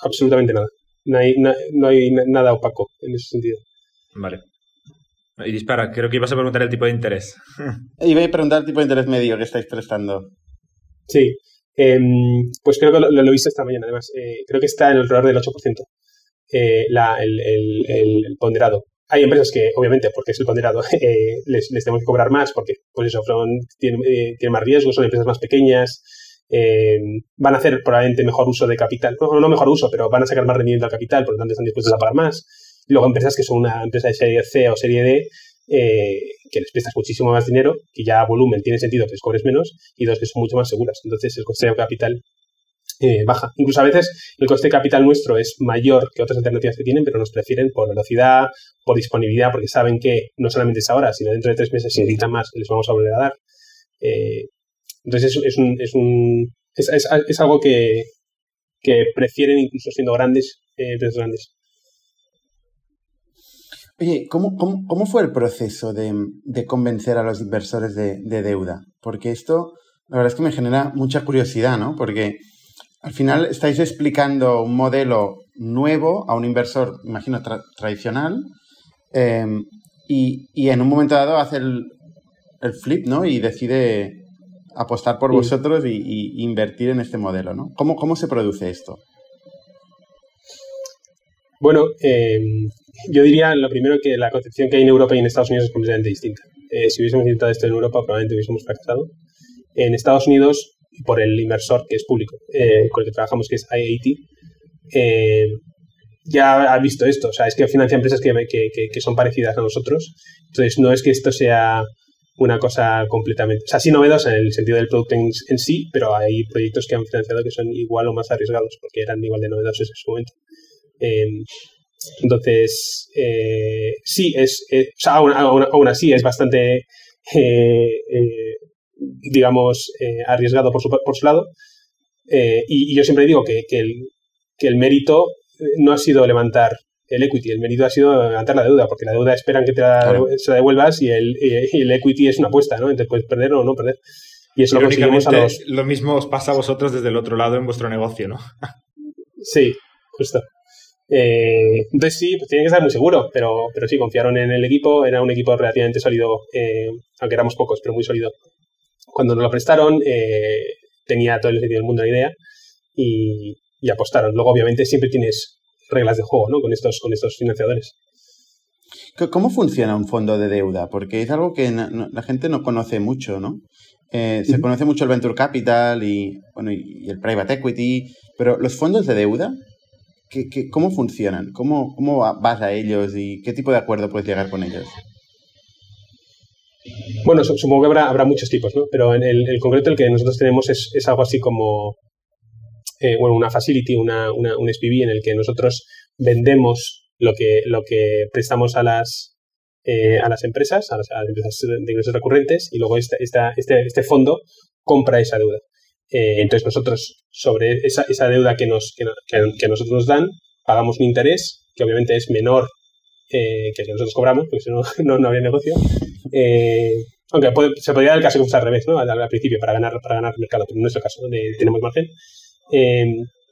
Absolutamente nada. No hay, no hay nada opaco en ese sentido. Vale. Y dispara, creo que ibas a preguntar el tipo de interés. Iba a preguntar el tipo de interés medio que estáis prestando. Sí, Em, pues creo que lo, he visto esta mañana, además. Eh, creo que está en el alrededor del 8%, eh, el, ponderado. Hay empresas que, obviamente, porque es el ponderado, eh, les, tenemos que cobrar más porque, pues eso, tienen, más riesgos, son empresas más pequeñas, em, van a hacer probablemente mejor uso de capital. No, no mejor uso, pero van a sacar más rendimiento al capital, por lo tanto están dispuestos a pagar más. luego empresas que son una empresa de serie C o serie D, eh, que les prestas muchísimo más dinero, que ya a volumen tiene sentido que les cobres menos, y dos, que son mucho más seguras. Entonces, el coste de capital eh, baja. Incluso a veces el coste de capital nuestro es mayor que otras alternativas que tienen, pero nos prefieren por velocidad, por disponibilidad, porque saben que no solamente es ahora, sino dentro de tres meses, si necesitan más, les vamos a volver a dar. Eh, entonces es, un, es, un, es, es, algo que, que, prefieren incluso siendo grandes, eh, grandes. Oye, ¿cómo, cómo, fue el proceso de, de, convencer a los inversores de, de deuda? Porque esto, la verdad es que me genera mucha curiosidad, ¿no? Porque al final estáis explicando un modelo nuevo a un inversor, imagino, tradicional, em, y, en un momento dado hace el, flip, ¿no? Y decide apostar por vosotros y, invertir en este modelo, ¿no? ¿Cómo, cómo se produce esto? Bueno, em, yo diría lo primero que la concepción que hay en Europa y en Estados Unidos es completamente distinta. Eh, si hubiésemos intentado esto en Europa, probablemente hubiésemos fracasado. En Estados Unidos por el inversor que es público, eh, con el que trabajamos, que es IAT, eh, ya ha visto esto. O sea, es que financia empresas que, que, son parecidas a nosotros. Entonces, no es que esto sea una cosa completamente, o sea, sí novedosa en el sentido del producto en, sí, pero hay proyectos que han financiado que son igual o más arriesgados, porque eran igual de novedosos en su momento. Entonces, eh, sí, es, o sea, aún, así es bastante digamos, eh, arriesgado por su, por su lado. Eh, y, yo siempre digo que, que, el, que, el, mérito eh, no ha sido levantar el equity, el mérito ha sido levantar la deuda, porque la deuda esperan que te la, se la devuelvas y el, el, equity es una apuesta, ¿no? Entonces puedes perder o no perder. Y eso lo conseguimos a los... Lo mismo os pasa a vosotros desde el otro lado en vuestro negocio, ¿no? sí, justo. Entonces sí, pues tienen que estar muy seguros, pero, pero sí, confiaron en el equipo, era un equipo relativamente sólido, aunque éramos pocos, pero muy sólido cuando nos lo prestaron, eh, tenía todo el sentido del mundo la idea y, apostaron. Luego, obviamente, siempre tienes reglas de juego ¿no? con, estos, con estos financiadores. ¿Cómo funciona un fondo de deuda? Porque es algo que la gente no conoce mucho, ¿no? Eh, se conoce mucho el venture capital y, bueno, y, el private equity, pero los fondos de deuda, ¿qué, cómo funcionan? ¿Cómo, ¿Cómo vas a ellos y qué tipo de acuerdo puedes llegar con ellos? Bueno, supongo que habrá, habrá muchos tipos, ¿no? Pero en el, concreto el que nosotros tenemos es, algo así como, eh, bueno, una facility, una, una, un SPV en el que nosotros vendemos lo que, lo que prestamos a las, eh, a las empresas, a las, empresas de ingresos recurrentes, y luego este, este fondo compra esa deuda. Eh, entonces nosotros, sobre esa, esa deuda que, nos, que, que, nosotros nos dan, pagamos un interés que obviamente es menor que el que nosotros cobramos, porque si no, no, no habría negocio. Eh, aunque se podría dar el caso que fuese al revés, ¿no? Al, principio, para ganar, para ganar mercado, pero en nuestro caso, donde tenemos margen. Eh,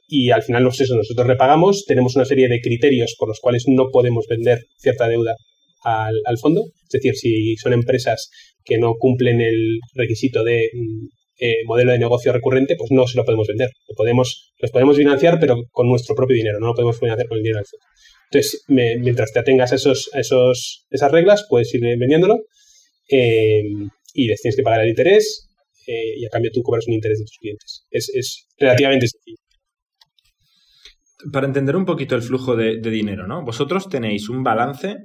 y al final, pues eso, nosotros repagamos, tenemos una serie de criterios por los cuales no podemos vender cierta deuda al, al fondo. Es decir, si son empresas que no cumplen el requisito de mm, eh, modelo de negocio recurrente, pues no se lo podemos vender. Lo podemos, los podemos financiar, pero con nuestro propio dinero, no lo podemos financiar con el dinero del fondo. Entonces, mientras te atengas a esos, esos, esas reglas, puedes ir vendiéndolo eh, y les tienes que pagar el interés eh, y a cambio tú cobras un interés de tus clientes. Es, relativamente sencillo. Para entender un poquito el flujo de, dinero, ¿no? Vosotros tenéis un balance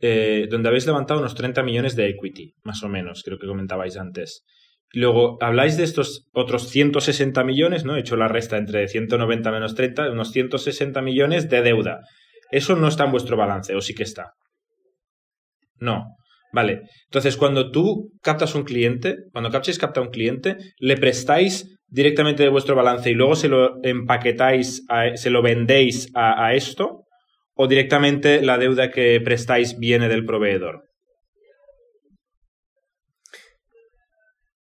donde habéis levantado unos 30 millones de equity, más o menos, creo que comentabais antes. Luego habláis de estos otros 160 millones, ¿no? He hecho la resta entre 190 menos 30, unos 160 millones de deuda. Eso no está en vuestro balance, o sí que está. No. Vale, entonces cuando tú captas un cliente, cuando Captchase capta un cliente, le prestáis directamente de vuestro balance y luego se lo empaquetáis, se lo vendéis a, esto, o directamente la deuda que prestáis viene del proveedor.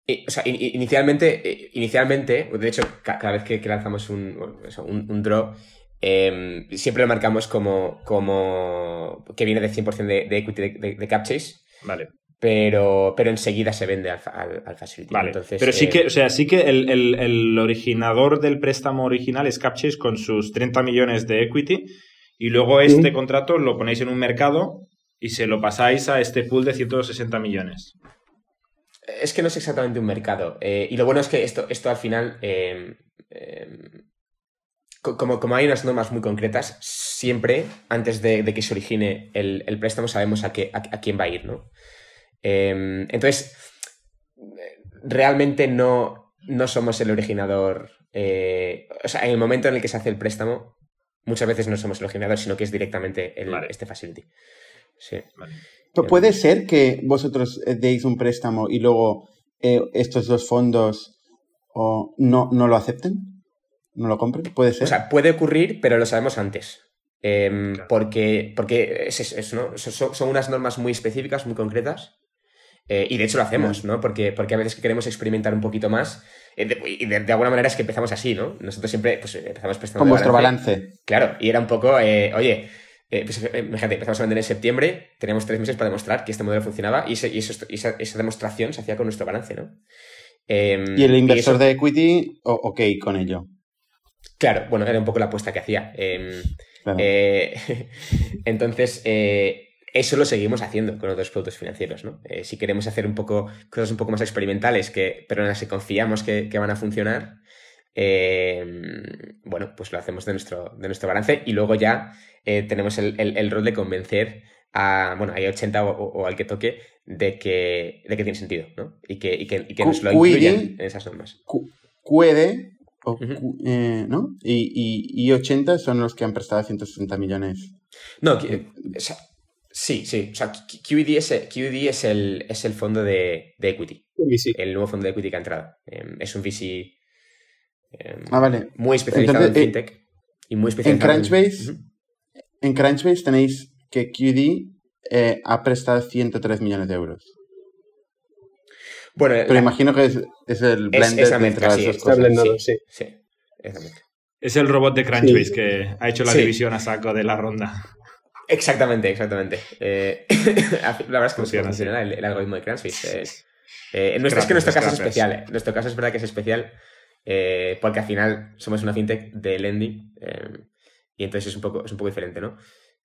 O sea, inicialmente, eh, inicialmente, de hecho, cada vez que, lanzamos un, un, draw, em, siempre lo marcamos como, como que viene del 100% de, equity de, de, Capchase Vale. Pero, pero enseguida se vende al, al, facility. Vale. pero sí que, eh, o sea, sí que el, originador del préstamo original es Capchase con sus 30 millones de equity y luego este contrato lo ponéis en un mercado y se lo pasáis a este pool de 160 millones. Es que no es exactamente un mercado. Eh, y lo bueno es que esto, esto al final, em, em, como, como, hay unas normas muy concretas, siempre antes de, que se origine el, préstamo sabemos a, qué, a quién va a ir, ¿no? Em, entonces, realmente no, no somos el originador eh, o sea, en el momento en el que se hace el préstamo, muchas veces no somos el originador, sino que es directamente el, este facility. Sí. ¿Puede ser que vosotros eh, deis un préstamo y luego eh, estos dos fondos no, no lo acepten? ¿No lo compren? ¿Puede ser? O sea, puede ocurrir, pero lo sabemos antes. Em, porque porque son, unas normas muy específicas, muy concretas. Eh, y de hecho lo hacemos, ¿no? Porque, porque a veces que queremos experimentar un poquito más. y de, alguna manera es que empezamos así, ¿no? Nosotros siempre pues, empezamos prestando. Con vuestro balance. Claro, y era un poco, oye, eh, pues, eh, imagínate, empezamos a vender en septiembre, teníamos tres meses para demostrar que este modelo funcionaba y, esa, demostración se hacía con nuestro balance, ¿no? Em, ¿Y el inversor de equity, ok con ello? Claro, bueno, era un poco la apuesta que hacía. Em, eh, entonces, eso lo seguimos haciendo con otros productos financieros, ¿no? si queremos hacer un poco cosas un poco más experimentales, que, pero en las que confiamos que, que van a funcionar, bueno, pues lo hacemos de nuestro, de nuestro balance y luego ya eh, tenemos el, rol de convencer a, bueno, hay 80 o, al que toque de que, de que tiene sentido, ¿no? Y que, y que, y que nos lo incluyan en esas normas. QED, eh, ¿no? Y, y, 80 son los que han prestado 160 millones. No, sí, sí. O sea, QED es, es, el, es el fondo de, equity. El nuevo fondo de equity que ha entrado. Em, es un VC ah, vale. muy especializado en eh, fintech. y muy especializado en Crunchbase en Crunchbase tenéis que QD eh, ha prestado 103 millones de euros. Bueno, pero imagino que es, el blender es, sí, sí. Es el robot de Crunchbase que ha hecho la división a saco de la ronda. Exactamente, exactamente. Eh, la verdad es que funciona, el, algoritmo de Crunchbase. Eh, nuestro, es que nuestro caso es especial. En nuestro caso es verdad que es especial porque al final somos una fintech de lending y entonces es un poco, es un poco diferente, ¿no?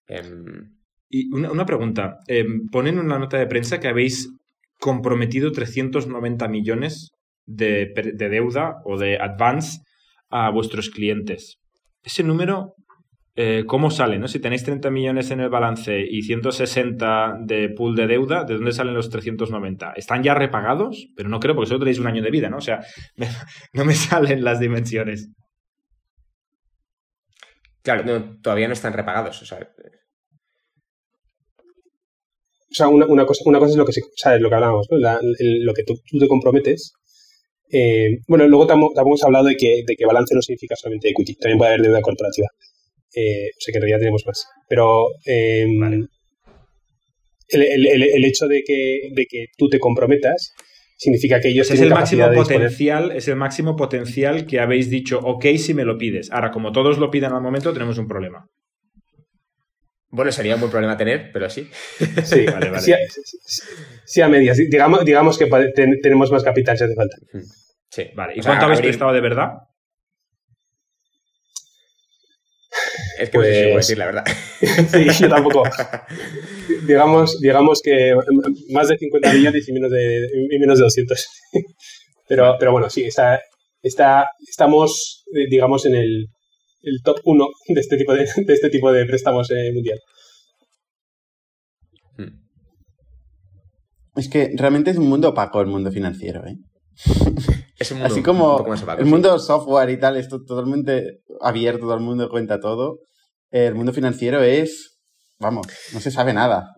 Em, y una, pregunta. Em, ponen en una nota de prensa que habéis comprometido 390 millones de, deuda o de advance a vuestros clientes. Ese número, eh, ¿cómo sale? ¿no? Si tenéis 30 millones en el balance y 160 de pool de deuda, ¿de dónde salen los 390? ¿Están ya repagados? Pero no creo porque solo tenéis un año de vida, ¿no? O sea, no me salen las dimensiones. Claro, todavía no están repagados. O sea, una, cosa, una cosa es lo que, se, lo que hablábamos, ¿no? lo que tú, te comprometes. Eh, bueno, luego tampoco hemos hablado de que, de que balance no significa solamente equity, también puede haber deuda corporativa. Eh, o sea que en realidad tenemos más. Pero em, el, hecho de que, de que tú te comprometas significa que ellos es el máximo potencial es el máximo potencial que habéis dicho ok si me lo pides. Ahora como todos lo piden al momento tenemos un problema. Bueno sería un buen problema tener pero sí. Sí vale vale. sí, a medias. Digamos, digamos que tenemos más capital si hace falta. Sí. Vale y cuánto habéis prestado de verdad Es que no sé si puedo pues decir la verdad. sí, yo tampoco. digamos, digamos que más de 50 millones y menos de, menos de 200. pero, pero bueno, sí, está, está, estamos, eh, digamos, en el, el top 1 de este tipo de, de, este tipo de préstamos eh, mundial. Hmm. Es que realmente es un mundo opaco el mundo financiero, ¿eh? Es un mundo Así como el mundo software y tal es totalmente abierto, todo el mundo cuenta todo el mundo financiero es, vamos, no se sabe nada.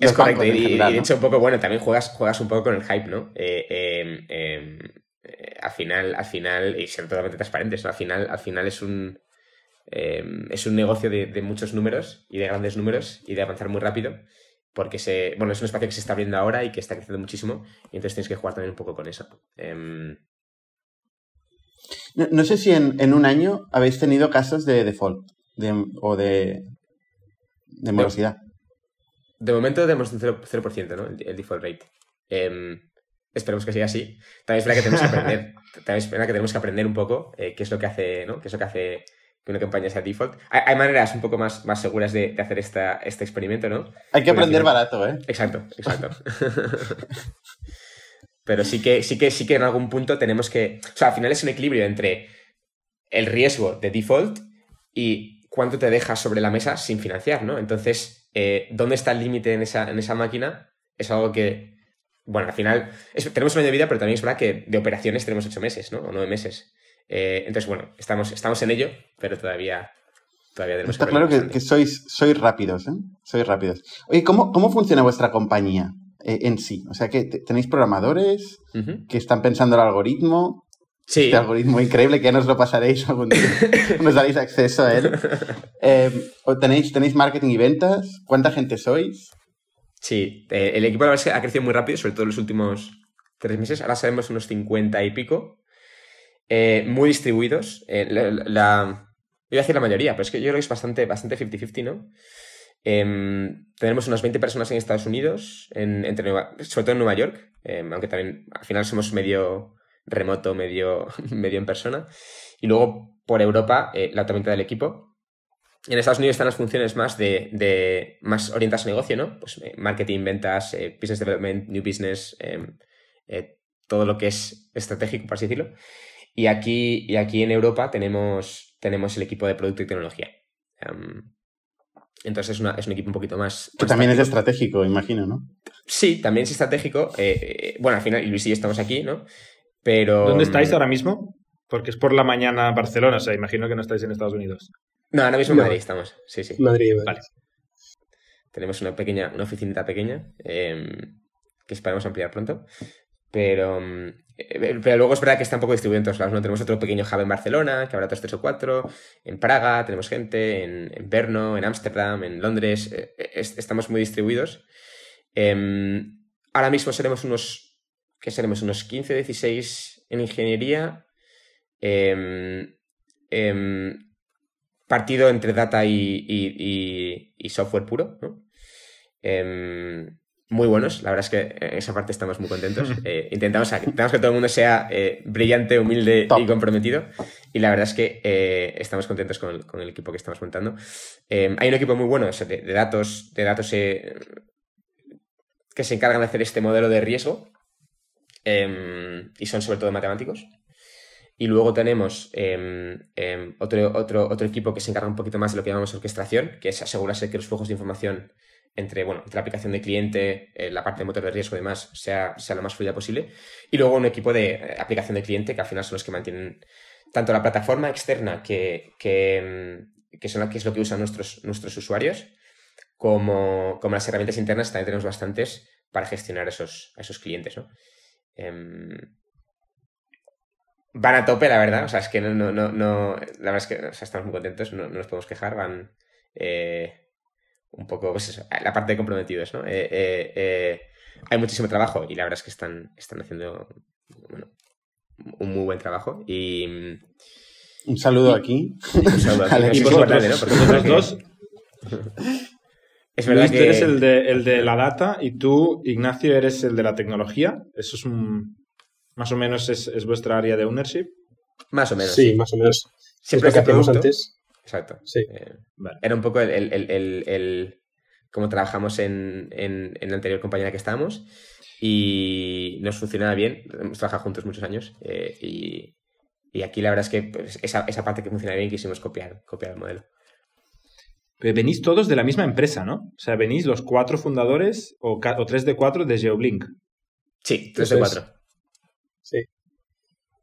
Es correcto, y, de hecho un poco, bueno, también juegas, juegas un poco con el hype, ¿no? Eh, em, em, eh, al final, al final, y ser totalmente transparentes, al final, al final es un em, es un negocio de, muchos números y de grandes números y de avanzar muy rápido. Porque se, bueno, es un espacio que se está abriendo ahora y que está creciendo muchísimo. Y entonces tienes que jugar también un poco con eso. No, sé si en, un año habéis tenido casos de default o de, de morosidad. De, momento tenemos un 0%, ¿no? El, default rate. Em, esperemos que siga así. También es verdad que tenemos que aprender, también es que tenemos que aprender un poco eh, qué es lo que hace, ¿no? Qué es lo que hace que una campaña sea default. Hay, maneras un poco más, más seguras de, hacer esta, este experimento, ¿no? Hay que aprender barato, ¿eh? Exacto, exacto. Pero sí que, sí que, sí que en algún punto tenemos que. O sea, al final es un equilibrio entre el riesgo de default y cuánto te dejas sobre la mesa sin financiar, ¿no? Entonces, eh, ¿dónde está el límite en esa, en esa máquina? Es algo que bueno, al final tenemos un año de vida, pero también es verdad que de operaciones tenemos ocho meses, ¿no? O nueve meses. Eh, entonces, bueno, estamos, estamos en ello, pero todavía, todavía tenemos Está claro que, sois, sois rápidos, ¿eh? Sois rápidos. Oye, ¿cómo, cómo funciona vuestra compañía eh, en sí? O sea, que tenéis programadores que están pensando el algoritmo. Sí. Este algoritmo increíble que ya nos lo pasaréis algún día. nos daréis acceso a él. Eh, ¿o tenéis, ¿Tenéis marketing y ventas? ¿Cuánta gente sois? Sí, eh, el equipo la verdad es que ha crecido muy rápido, sobre todo en los últimos tres meses. Ahora sabemos unos 50 y pico. Eh, muy distribuidos. Eh, la, voy a decir la mayoría, pero es que yo creo que es bastante 50-50, ¿no? Em, tenemos unas 20 personas en Estados Unidos, en, entre sobre todo en Nueva York, em, aunque también al final somos medio remoto, medio, medio en persona. Y luego por Europa, la otra mitad del equipo. En Estados Unidos están las funciones más de, más orientadas a negocio, ¿no? Pues eh, marketing, ventas, eh, business development, new business, em, eh, todo lo que es estratégico, por así decirlo. Y aquí, y aquí en Europa tenemos, tenemos el equipo de producto y tecnología. Entonces es, es, un equipo un poquito más... Que también es estratégico, imagino, ¿no? Sí, también es estratégico. bueno, al final, Luis y yo estamos aquí, ¿no? Pero... ¿Dónde estáis ahora mismo? Porque es por la mañana Barcelona, o sea, imagino que no estáis en Estados Unidos. No, ahora mismo en Madrid estamos. Sí, sí. Madrid, vale. Tenemos una pequeña, una oficinita pequeña em, que esperamos ampliar pronto. Pero, eh, pero luego es verdad que está un poco distribuido en todos lados. ¿no? Tenemos otro pequeño hub en Barcelona, que habrá otros tres o cuatro. En Praga tenemos gente, en, en Brno, en Ámsterdam, en Londres. Eh, eh, estamos muy distribuidos. Em, ahora mismo seremos unos, ¿qué seremos? Unos 15, 16 en ingeniería. Eh, partido entre data y, software puro. Muy buenos, la verdad es que en esa parte estamos muy contentos. Eh, intentamos, que todo el mundo sea eh, brillante, humilde y comprometido. Y la verdad es que eh, estamos contentos con el, equipo que estamos montando. Hay un equipo muy bueno de, datos, de datos que se encargan de hacer este modelo de riesgo. Em, y son sobre todo matemáticos. Y luego tenemos em, em, otro, otro, otro equipo que se encarga un poquito más de lo que llamamos orquestación, que es asegurarse que los flujos de información entre, bueno, la aplicación de cliente, eh, la parte de motor de riesgo y demás, sea, sea lo más fluida posible. Y luego un equipo de eh, aplicación de cliente, que al final son los que mantienen tanto la plataforma externa, que, que, em, que son que es lo que usan nuestros, nuestros usuarios, como, como las herramientas internas, también tenemos bastantes para gestionar esos, esos clientes. ¿no? van a tope, la verdad. O sea, es que no, no, no, la verdad es que estamos muy contentos, no, nos podemos quejar, van eh, un poco, pues eso, la parte de comprometidos, ¿no? Eh, eh, hay muchísimo trabajo y la verdad es que están, están haciendo bueno, un muy buen trabajo y... Un saludo aquí. Un saludo aquí. y importante, ¿no? Porque los dos... Es verdad que... tú eres el de, el de la data y tú, Ignacio, eres el de la tecnología. Eso es un, más o menos es, vuestra área de ownership. Más o menos. Sí, más o menos. Siempre es lo que hacíamos antes. Exacto. Sí. Eh, era un poco el, el, el, el cómo trabajamos en, en, en, la anterior compañía que estábamos y nos funcionaba bien. Hemos trabajado juntos muchos años eh, y, y, aquí la verdad es que pues, esa, esa, parte que funciona bien quisimos copiar, copiar el modelo. Pero venís todos de la misma empresa, ¿no? O sea, venís los cuatro fundadores o, o tres de cuatro de GeoBlink. Sí, tres de cuatro. Sí.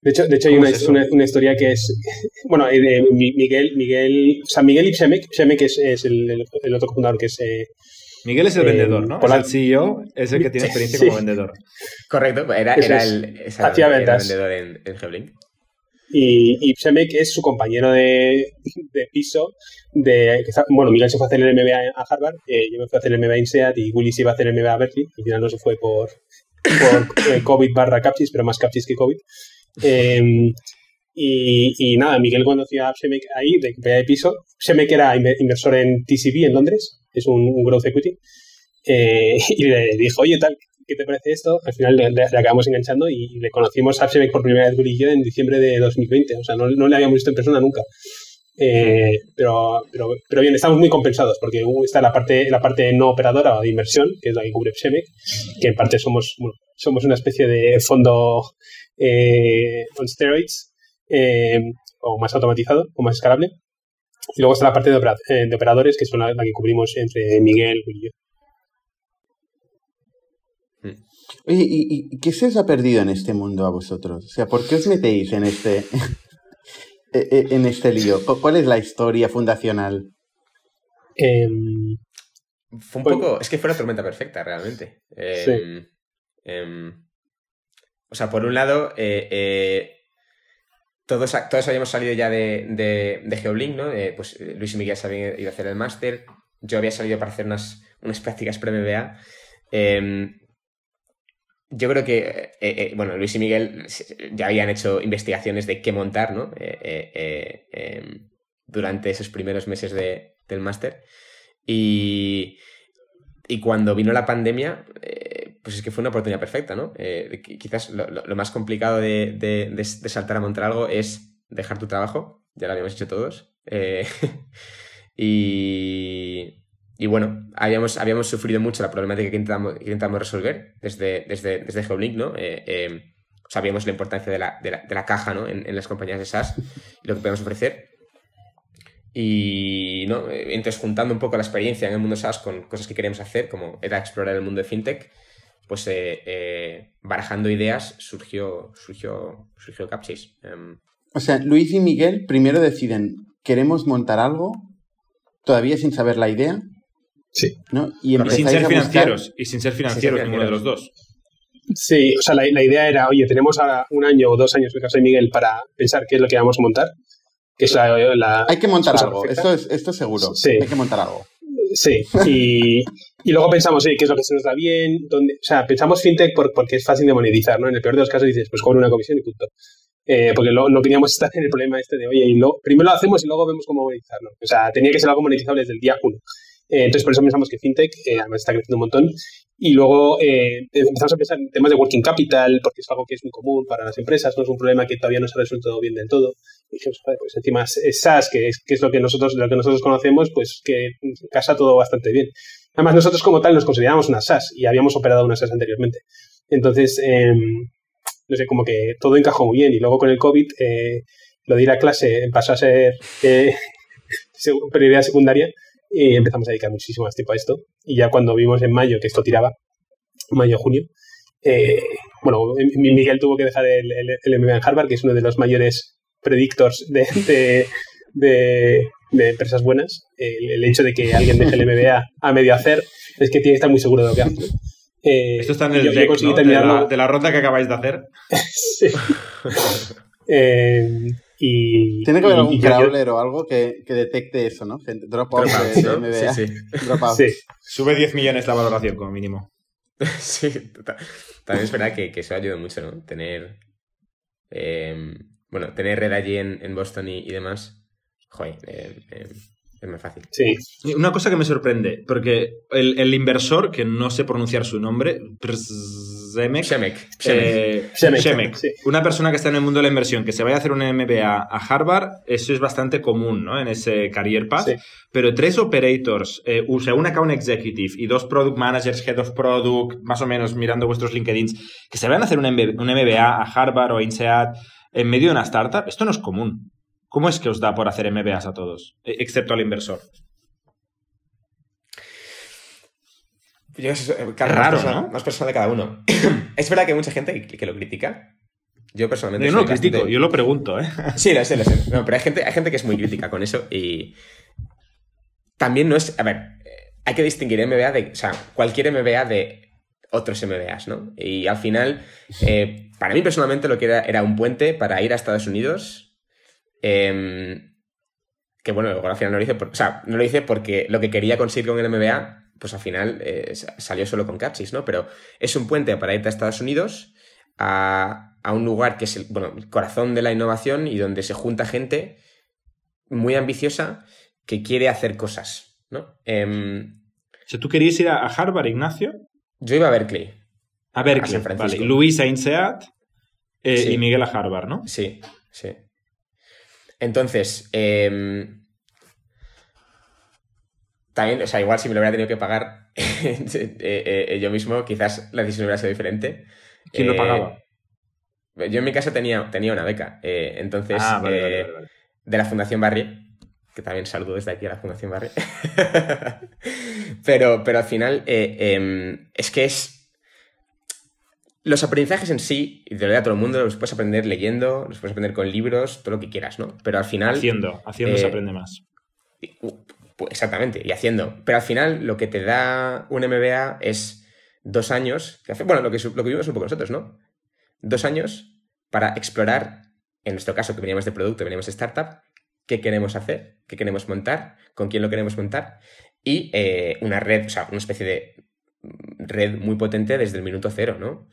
De hecho, de hecho hay una, una, historia que es, bueno, eh, Miguel, Miguel, o sea, Miguel y Psemek, Psemek es, es el, el, otro fundador que es... Eh, Miguel es el eh, vendedor, ¿no? Por el CEO es el que tiene experiencia como vendedor. Correcto, era, era el, hacía ventas. vendedor en, en. Y, y Psemek es su compañero de, de piso. De, bueno, Miguel se fue a hacer el MBA a Harvard, yo me fui a hacer el MBA en SEAT y Willy se iba a hacer el MBA a Berkeley. Al final no se fue por, por eh, COVID barra capsis, pero más capsis que COVID. Em, y, nada, Miguel conoció a Shemek ahí, de, de piso. Shemek era inversor en TCB en Londres, es un, growth equity. Eh, y le dijo, oye, tal, ¿qué te parece esto? Al final le, acabamos enganchando y, le conocimos a Shemek por primera vez en diciembre de 2020. O sea, no, no le habíamos visto en persona nunca. Eh, pero, pero, pero, bien, estamos muy compensados porque está la parte, la parte no operadora o de inversión, que es la que cubre Psemic, que en parte somos, somos una especie de fondo eh, on steroids eh, o más automatizado o más escalable. Y luego está la parte de, de operadores, que son la, que cubrimos entre Miguel y yo. Hmm. Oye, ¿y, qué se os ha perdido en este mundo a vosotros? O sea, ¿por qué os metéis en este, e, e, en este lío? ¿Cuál es la historia fundacional? Em, fue un pues poco. Es que fue la tormenta perfecta, realmente. Em, em, o sea, por un lado, eh, eh, todos, todos habíamos salido ya de, de, Geoblink, ¿no? pues Luis y Miguel se habían ido a hacer el máster. Yo había salido para hacer unas, unas prácticas pre-MBA. yo creo que, eh, bueno, Luis y Miguel ya habían hecho investigaciones de qué montar, ¿no? durante esos primeros meses de, del máster. Y, y, cuando vino la pandemia, eh, pues es que fue una oportunidad perfecta, ¿no? Eh, quizás lo, más complicado de, de, saltar a montar algo es dejar tu trabajo, ya lo habíamos hecho todos. Eh, y, y, bueno, habíamos, habíamos sufrido mucho la problemática que intentamos, que intentamos resolver desde, desde, desde Geolink, ¿no? sabíamos la importancia de la, de la, de la caja ¿no? en, en, las compañías de SaaS y lo que podemos ofrecer. Y ¿no? entonces juntando un poco la experiencia en el mundo SaaS con cosas que queríamos hacer, como era explorar el mundo de FinTech, pues eh, eh, barajando ideas surgió, surgió, surgió Capchase. Em, o sea, Luis y Miguel primero deciden, queremos montar algo, todavía sin saber la idea. Sí. ¿no? Y sin ser financieros, y sin ser financieros ninguno de los dos. Sí, o sea, la, la, idea era, oye, tenemos ahora un año o dos años en el caso de Miguel para pensar qué es lo que vamos a montar hay que montar algo, esto es, esto seguro. Hay que montar algo. Sí, y, luego pensamos, ¿qué es lo que se nos da bien? Dónde? O sea, pensamos fintech porque es fácil de monetizar, ¿no? En el peor de los casos dices, pues cobro una comisión y punto. Eh, porque no queríamos estar en el problema este de, oye, y lo, primero lo hacemos y luego vemos cómo monetizarlo. O sea, tenía que ser algo monetizable desde el día uno. Eh, entonces, por eso pensamos que fintech, eh, además está creciendo un montón, y luego eh, empezamos a pensar en temas de working capital, porque es algo que es muy común para las empresas, no es un problema que todavía no se ha resuelto bien del todo. Dijimos, pues encima es SaaS, que es, que es lo que nosotros lo que nosotros conocemos, pues que casa todo bastante bien. Además, nosotros como tal nos consideramos una SaaS y habíamos operado una SaaS anteriormente. Entonces, em, no sé, como que todo encajó muy bien. Y luego con el COVID, eh, lo de ir a clase pasó a ser eh, prioridad secundaria y empezamos a dedicar muchísimo más tiempo a esto. Y ya cuando vimos en mayo que esto tiraba, mayo-junio, eh, bueno, Miguel tuvo que dejar el, el, MBA en Harvard, que es uno de los mayores predictors de, de, de, empresas buenas. El, hecho de que alguien deje el MBA a medio hacer es que tiene que estar muy seguro de lo que hace. Eh, Esto está en el deck, de, la, ronda que acabáis de hacer. sí. eh, y, Tiene que haber algún crawler o algo que, que, detecte eso, ¿no? Dropout de, de MBA. Sí, sí. Sube 10 millones la valoración como mínimo. sí, también es verdad que, que eso ayuda mucho, ¿no? Tener. Eh, bueno, tener red allí en, en Boston y, y, demás. Joder, eh, eh, es más fácil. Sí. Una cosa que me sorprende, porque el, el inversor, que no sé pronunciar su nombre, Zemek, Shemek, una persona que está en el mundo de la inversión, que se vaya a hacer un MBA a Harvard, eso es bastante común ¿no? en ese career path, pero tres operators, eh, o sea, un account executive y dos product managers, head of product, más o menos mirando vuestros LinkedIn, que se vayan a hacer un MBA a Harvard o a INSEAD en medio de una startup, esto no es común. ¿Cómo es que os da por hacer MBAs a todos, e, excepto al inversor? Es raro, ¿no? Más personal de cada uno. es verdad que hay mucha gente que, lo critica. Yo personalmente. Yo no lo critico, yo lo pregunto, ¿eh? Sí, lo sé, lo sé. No, pero hay gente, hay gente que es muy crítica con eso y. También no es. A ver, hay que distinguir MBA de. O sea, cualquier MBA de otros MBAs, ¿no? Y al final, eh, para mí personalmente lo que era, era un puente para ir a Estados Unidos Em, que bueno, luego al final no lo hice, o sea, no lo porque lo que quería conseguir con el MBA, pues al final eh, salió solo con Capsis, ¿no? Pero es un puente para irte a Estados Unidos, a, a, un lugar que es el, bueno, el corazón de la innovación y donde se junta gente muy ambiciosa que quiere hacer cosas, ¿no? Eh, ¿tú querías ir a Harvard, Ignacio? Yo iba a Berkeley. A Berkeley, a vale. Luis a INSEAD eh, y Miguel a Harvard, ¿no? Sí, sí. Entonces, em, también, o sea, igual si me lo hubiera tenido que pagar eh, eh, yo mismo, quizás la decisión hubiera sido diferente. ¿Quién lo pagaba? Yo en mi casa tenía, tenía una beca. entonces, ah, de la Fundación Barry, que también saludo desde aquí a la Fundación Barry. pero, pero al final, em, es que es los aprendizajes en sí, y te lo a todo el mundo, los puedes aprender leyendo, los puedes aprender con libros, todo lo que quieras, ¿no? Pero al final... Haciendo, haciendo se eh, aprende más. Pues exactamente, y haciendo. Pero al final lo que te da un MBA es dos años, bueno, lo que, lo que vivimos un poco nosotros, ¿no? Dos años para explorar, en nuestro caso que veníamos de producto, veníamos de startup, qué queremos hacer, qué queremos montar, con quién lo queremos montar, y eh, una red, o sea, una especie de red muy potente desde el minuto cero, ¿no?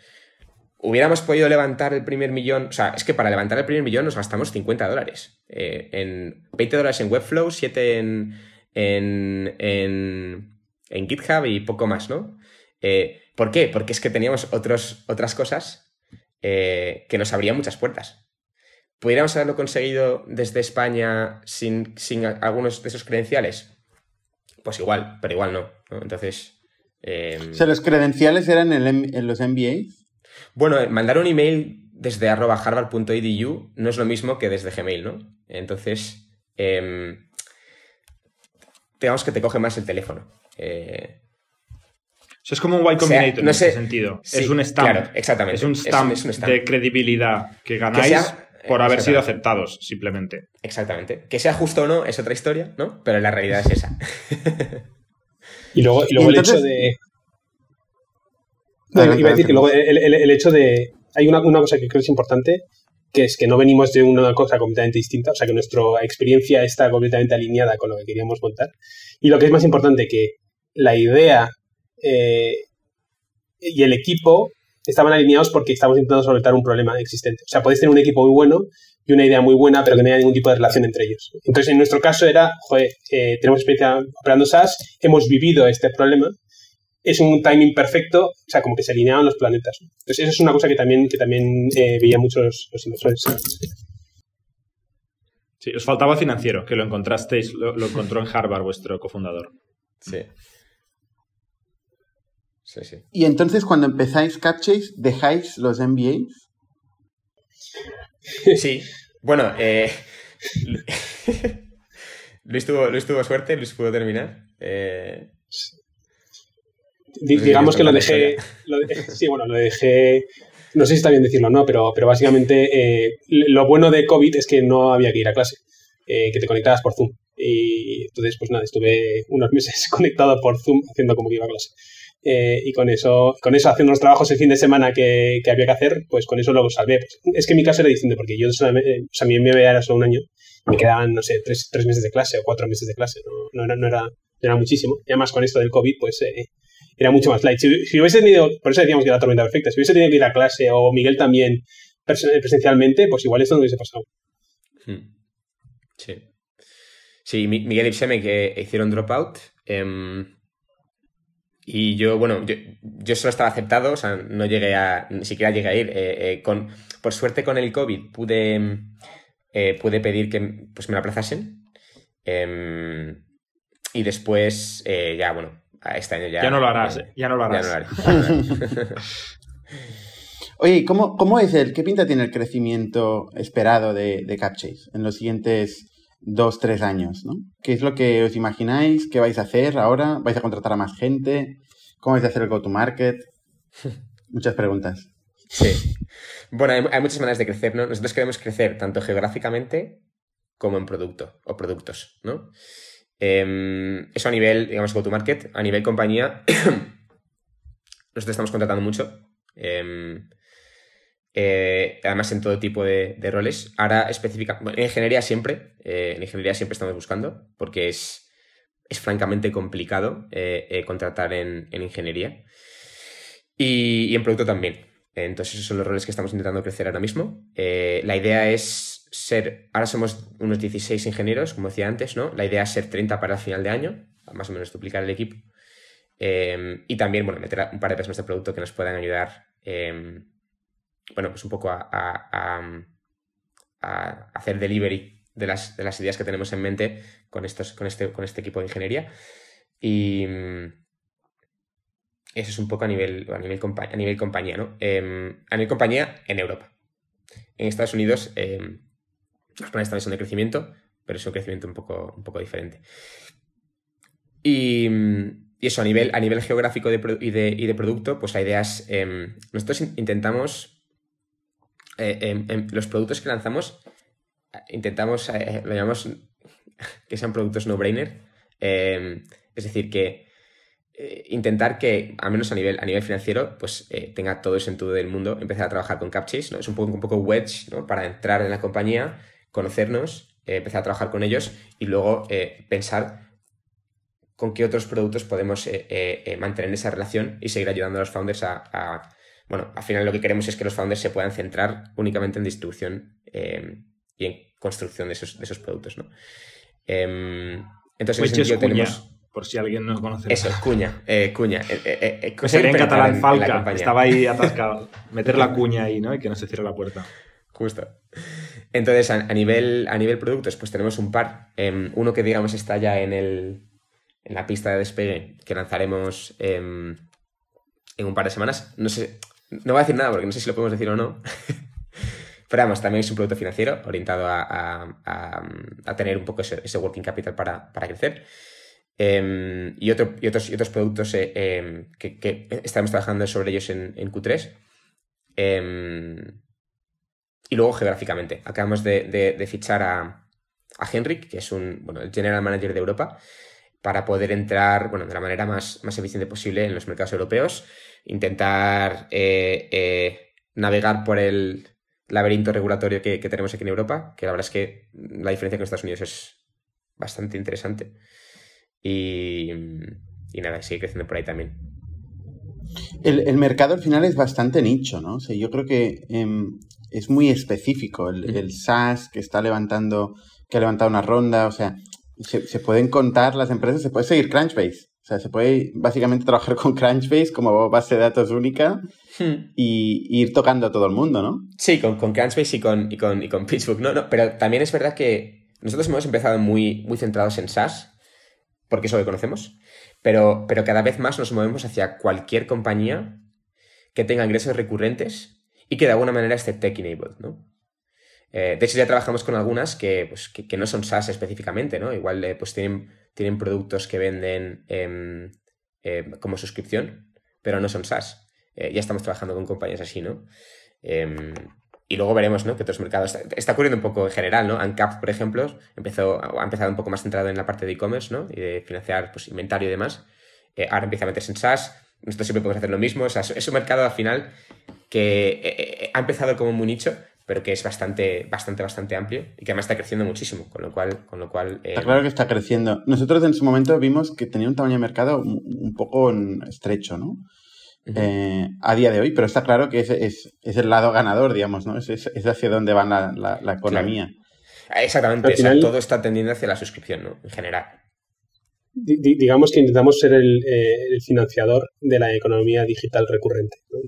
Hubiéramos podido levantar el primer millón, o sea, es que para levantar el primer millón nos gastamos 50 dólares. Eh, en 20 dólares en Webflow, 7 en, en, en, GitHub y poco más, ¿no? Eh, ¿Por qué? Porque es que teníamos otros, otras cosas que nos abrían muchas puertas. ¿Pudiéramos haberlo conseguido desde España sin, sin algunos de esos credenciales? Pues igual, pero igual no. ¿no? Entonces, Em, o sea, ¿los credenciales eran en, los MBA? Bueno, mandar un email desde arroba harvard.edu no es lo mismo que desde Gmail, ¿no? Entonces, eh, digamos que te coge más el teléfono. Eh, es como un Y Combinator en ese sentido. es un stamp. exactamente. Es un stamp, de credibilidad que ganáis por haber sido aceptados, simplemente. Exactamente. Que sea justo o no es otra historia, ¿no? Pero la realidad es esa. Y luego, el hecho de. iba a decir que luego el, hecho de. Hay una, cosa que creo que es importante, que es que no venimos de una cosa completamente distinta, o sea que nuestra experiencia está completamente alineada con lo que queríamos contar. Y lo que es más importante, que la idea eh, y el equipo estaban alineados porque estamos intentando solventar un problema existente. O sea, podéis tener un equipo muy bueno y una idea muy buena, pero que no haya ningún tipo de relación entre ellos. Entonces, en nuestro caso era, joder, eh, tenemos experiencia operando SaaS, hemos vivido este problema, es un timing perfecto, o sea, como que se alineaban los planetas. Entonces, eso es una cosa que también, que también eh, veía muchos los inversores. Sí, os faltaba financiero, que lo encontrasteis, lo, lo encontró en Harvard vuestro cofundador. Sí. Sí, sí. Y entonces, cuando empezáis Capchase, ¿dejáis los MBAs? Sí, bueno, eh, Luis, tuvo, Luis tuvo suerte, Luis pudo terminar. Eh, digamos que lo dejé, Sí, bueno, lo dejé. No sé si está bien decirlo o no, pero, pero básicamente eh, lo bueno de COVID es que no había que ir a clase, que te conectabas por Zoom. Y entonces, pues nada, estuve unos meses conectado por Zoom haciendo como que iba a clase. Eh, y con eso, con eso, haciendo los trabajos el fin de semana que, había que hacer, pues con eso lo salvé. Pues, es que mi caso era distinto, porque yo solamente, o sea, mi MBA era solo un año, me quedaban, no sé, tres, tres, meses de clase o cuatro meses de clase, no, era, no, era, era muchísimo. Y además con esto del COVID, pues eh, era mucho más light. Si, hubiese tenido, por eso decíamos que era tormenta perfecta, si hubiese tenido que ir a clase o Miguel también presencialmente, pues igual esto no hubiese pasado. Hmm. Sí. Sí, Miguel y Seme que hicieron dropout. Eh, y yo, bueno, yo, solo estaba aceptado, o sea, no llegué a, ni siquiera llegué a ir. Eh, eh, con, por suerte con el COVID pude, eh, pude pedir que pues, me lo aplazasen. Em, y después, ya, bueno, este año ya... Ya no lo harás, ya no lo harás. Ya no lo haré. Oye, ¿cómo, ¿cómo, es el, qué pinta tiene el crecimiento esperado de, de Capchase en los siguientes dos, tres años, ¿no? ¿Qué es lo que os imagináis? ¿Qué vais a hacer ahora? ¿Vais a contratar a más gente? ¿Cómo vais a hacer el go-to-market? Muchas preguntas. Sí. Bueno, hay, muchas maneras de crecer, ¿no? Nosotros queremos crecer tanto geográficamente como en producto o productos, ¿no? Em, eso a nivel, digamos, go-to-market. A nivel compañía, nosotros estamos contratando mucho. Em, eh, además en todo tipo de, roles. Ahora específica, en ingeniería siempre, eh, en ingeniería siempre estamos buscando, porque es, es francamente complicado eh, contratar en, ingeniería. Y, en producto también. Entonces esos son los roles que estamos intentando crecer ahora mismo. la idea es ser, ahora somos unos 16 ingenieros, como decía antes, ¿no? La idea es ser 30 para el final de año, más o menos duplicar el equipo. y también, bueno, meter un par de personas de producto que nos puedan ayudar bueno, pues un poco a, hacer delivery de las, de las, ideas que tenemos en mente con, estos, con, este, con este equipo de ingeniería. Y mm, eso es un poco a nivel, a nivel, a nivel compañía, ¿no? Em, a nivel compañía en Europa. En Estados Unidos em, los planes también son de crecimiento, pero es un crecimiento un poco, un poco diferente. Y, mm, y eso, a nivel, a nivel geográfico y, de, producto, pues la idea es, em, nosotros intentamos, eh, em, em, los productos que lanzamos, intentamos, eh, lo llamamos que sean productos no-brainer, es decir, que eh, intentar que, al menos a nivel, a nivel financiero, pues tenga todo el sentido del mundo, empezar a trabajar con Capchase, ¿no? Es un poco, un poco wedge, ¿no? Para entrar en la compañía, conocernos, empezar a trabajar con ellos y luego pensar con qué otros productos podemos mantener esa relación y seguir ayudando a los founders a, Bueno, al final lo que queremos es que los founders se puedan centrar únicamente en distribución y en construcción de esos, de esos productos, ¿no? Em, entonces, en ese sentido tenemos... Por si alguien no conoce. Eso, cuña, cuña. Sería en catalán falca, estaba ahí atascado. Meter la cuña ahí, ¿no? Y que no se cierre la puerta. Justo. Entonces, a, nivel, a nivel productos, pues tenemos un par. Em, uno que, digamos, está ya en el, en la pista de despegue que lanzaremos en un par de semanas. No sé, no voy a decir nada porque no sé si lo podemos decir o no. Pero vamos, también es un producto financiero orientado a, tener un poco ese, working capital para, crecer. Em, y, otros, otros productos eh, em, que, estamos trabajando sobre ellos en, Q3. Em, y luego geográficamente. Acabamos de, fichar a, a Henrik, que es un, bueno, el General Manager de Europa, para poder entrar bueno, de la manera más, más eficiente posible en los mercados europeos, intentar eh, eh, navegar por el laberinto regulatorio que, tenemos aquí en Europa, que la verdad es que la diferencia con Estados Unidos es bastante interesante. Y, nada, sigue creciendo por ahí también. El, mercado al final es bastante nicho, ¿no? O sea, yo creo que em, es muy específico. El, el, SaaS que está levantando, que ha levantado una ronda, o sea, se, pueden contar las empresas, se puede seguir Crunchbase. O sea, se puede básicamente trabajar con Crunchbase como base de datos única hmm. y, ir tocando a todo el mundo, ¿no? Sí, con, con Crunchbase y con, y con, y con PitchBook. No, no, pero también es verdad que nosotros hemos empezado muy, muy centrados en SaaS, porque es lo que conocemos, pero, pero cada vez más nos movemos hacia cualquier compañía que tenga ingresos recurrentes y que de alguna manera esté tech-enabled, ¿no? Eh, de hecho, ya trabajamos con algunas que, pues, que, no son SaaS específicamente, ¿no? Igual eh, pues tienen, tienen productos que venden em, em, como suscripción, pero no son SaaS. Eh, ya estamos trabajando con compañías así, ¿no? Em, y luego veremos, ¿no? Que otros mercados. Está, ocurriendo un poco en general, ¿no? ANCAP, por ejemplo, empezó, ha empezado un poco más centrado en la parte de e-commerce, ¿no? Y de financiar pues, inventario y demás. ahora empieza a meterse en SaaS. Nosotros siempre podemos hacer lo mismo. O sea, es un mercado al final que ha empezado como muy nicho, pero que es bastante, bastante, bastante amplio y que además está creciendo muchísimo, con lo cual... Con lo cual Está claro que está creciendo. Nosotros en su momento vimos que tenía un tamaño de mercado un poco estrecho, ¿no? Eh, a día de hoy, pero está claro que es, es, es el lado ganador, digamos, ¿no? Es, es hacia donde va la, la, economía. Exactamente, todo está tendiendo hacia la suscripción, ¿no? En general. digamos que intentamos ser el, eh, el, financiador de la economía digital recurrente. ¿no?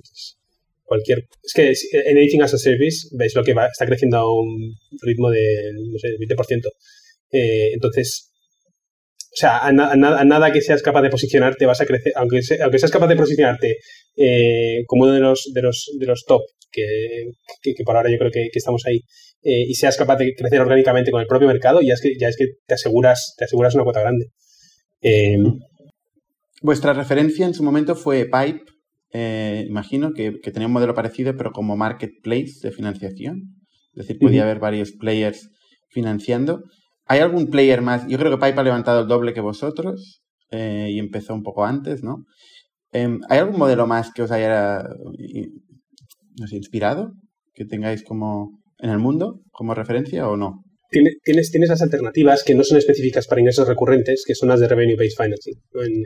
Cualquier... Es que en Anything as a Service veis lo que va, está creciendo a un ritmo de, no sé, 20%. Eh, entonces, o sea, a, nada que seas capaz de posicionarte vas a crecer, aunque, aunque seas capaz de posicionarte eh, como uno de los, de los, de los top, que, que, por ahora yo creo que, estamos ahí, eh, y seas capaz de crecer orgánicamente con el propio mercado, ya es que, ya es que te, aseguras, te aseguras una cuota grande. Vuestra referencia en su momento fue Pipe, eh, imagino que, tenía un modelo parecido, pero como marketplace de financiación. Es decir, podía haber varios players financiando. ¿Hay algún player más? Yo creo que Pipe ha levantado el doble que vosotros eh, y empezó un poco antes, ¿no? Em, ¿Hay algún modelo más que os haya inspirado? Que tengáis como en el mundo como referencia o no? Tienes, tienes las alternativas que no son específicas para ingresos recurrentes, que son las de Revenue Based Financing.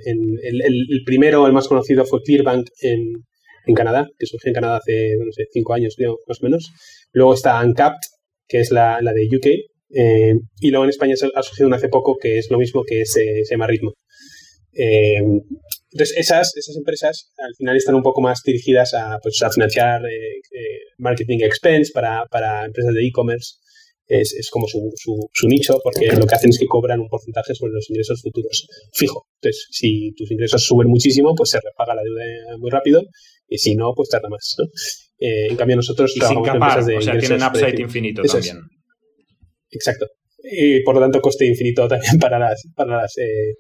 El, primero, el más conocido, fue Clearbank en, Canadá, que surgió en Canadá hace, no sé, cinco años, creo, más o menos. Luego está Uncapped, que es la, de UK. Eh, y luego en España ha surgido una hace poco que es lo mismo, que es, eh, se llama Ritmo. Eh, entonces, esas, esas empresas al final están un poco más dirigidas a, pues, a financiar marketing expense para empresas de e-commerce es, es como su, su, nicho, porque lo que hacen es que cobran un porcentaje sobre los ingresos futuros fijo. Entonces, si tus ingresos suben muchísimo, pues se repaga la deuda muy rápido, y si no, pues tarda más. Eh, en cambio, nosotros y trabajamos sin capar, de o sea, tienen upside infinito también. Exacto. Y por lo tanto, coste infinito también para las, para las, eh,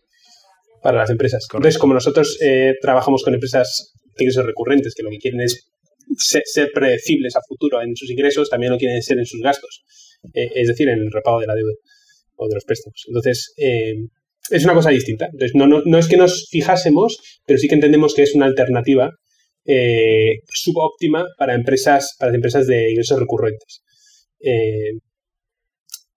para las empresas. Entonces, como nosotros eh, trabajamos con empresas de ingresos recurrentes, que lo que quieren es ser, predecibles a futuro en sus ingresos, también lo quieren ser en sus gastos, eh, es decir, en el repago de la deuda o de los préstamos. Entonces, eh, es una cosa distinta. Entonces, no, no, no, es que nos fijásemos, pero sí que entendemos que es una alternativa subóptima para empresas, para empresas de ingresos recurrentes.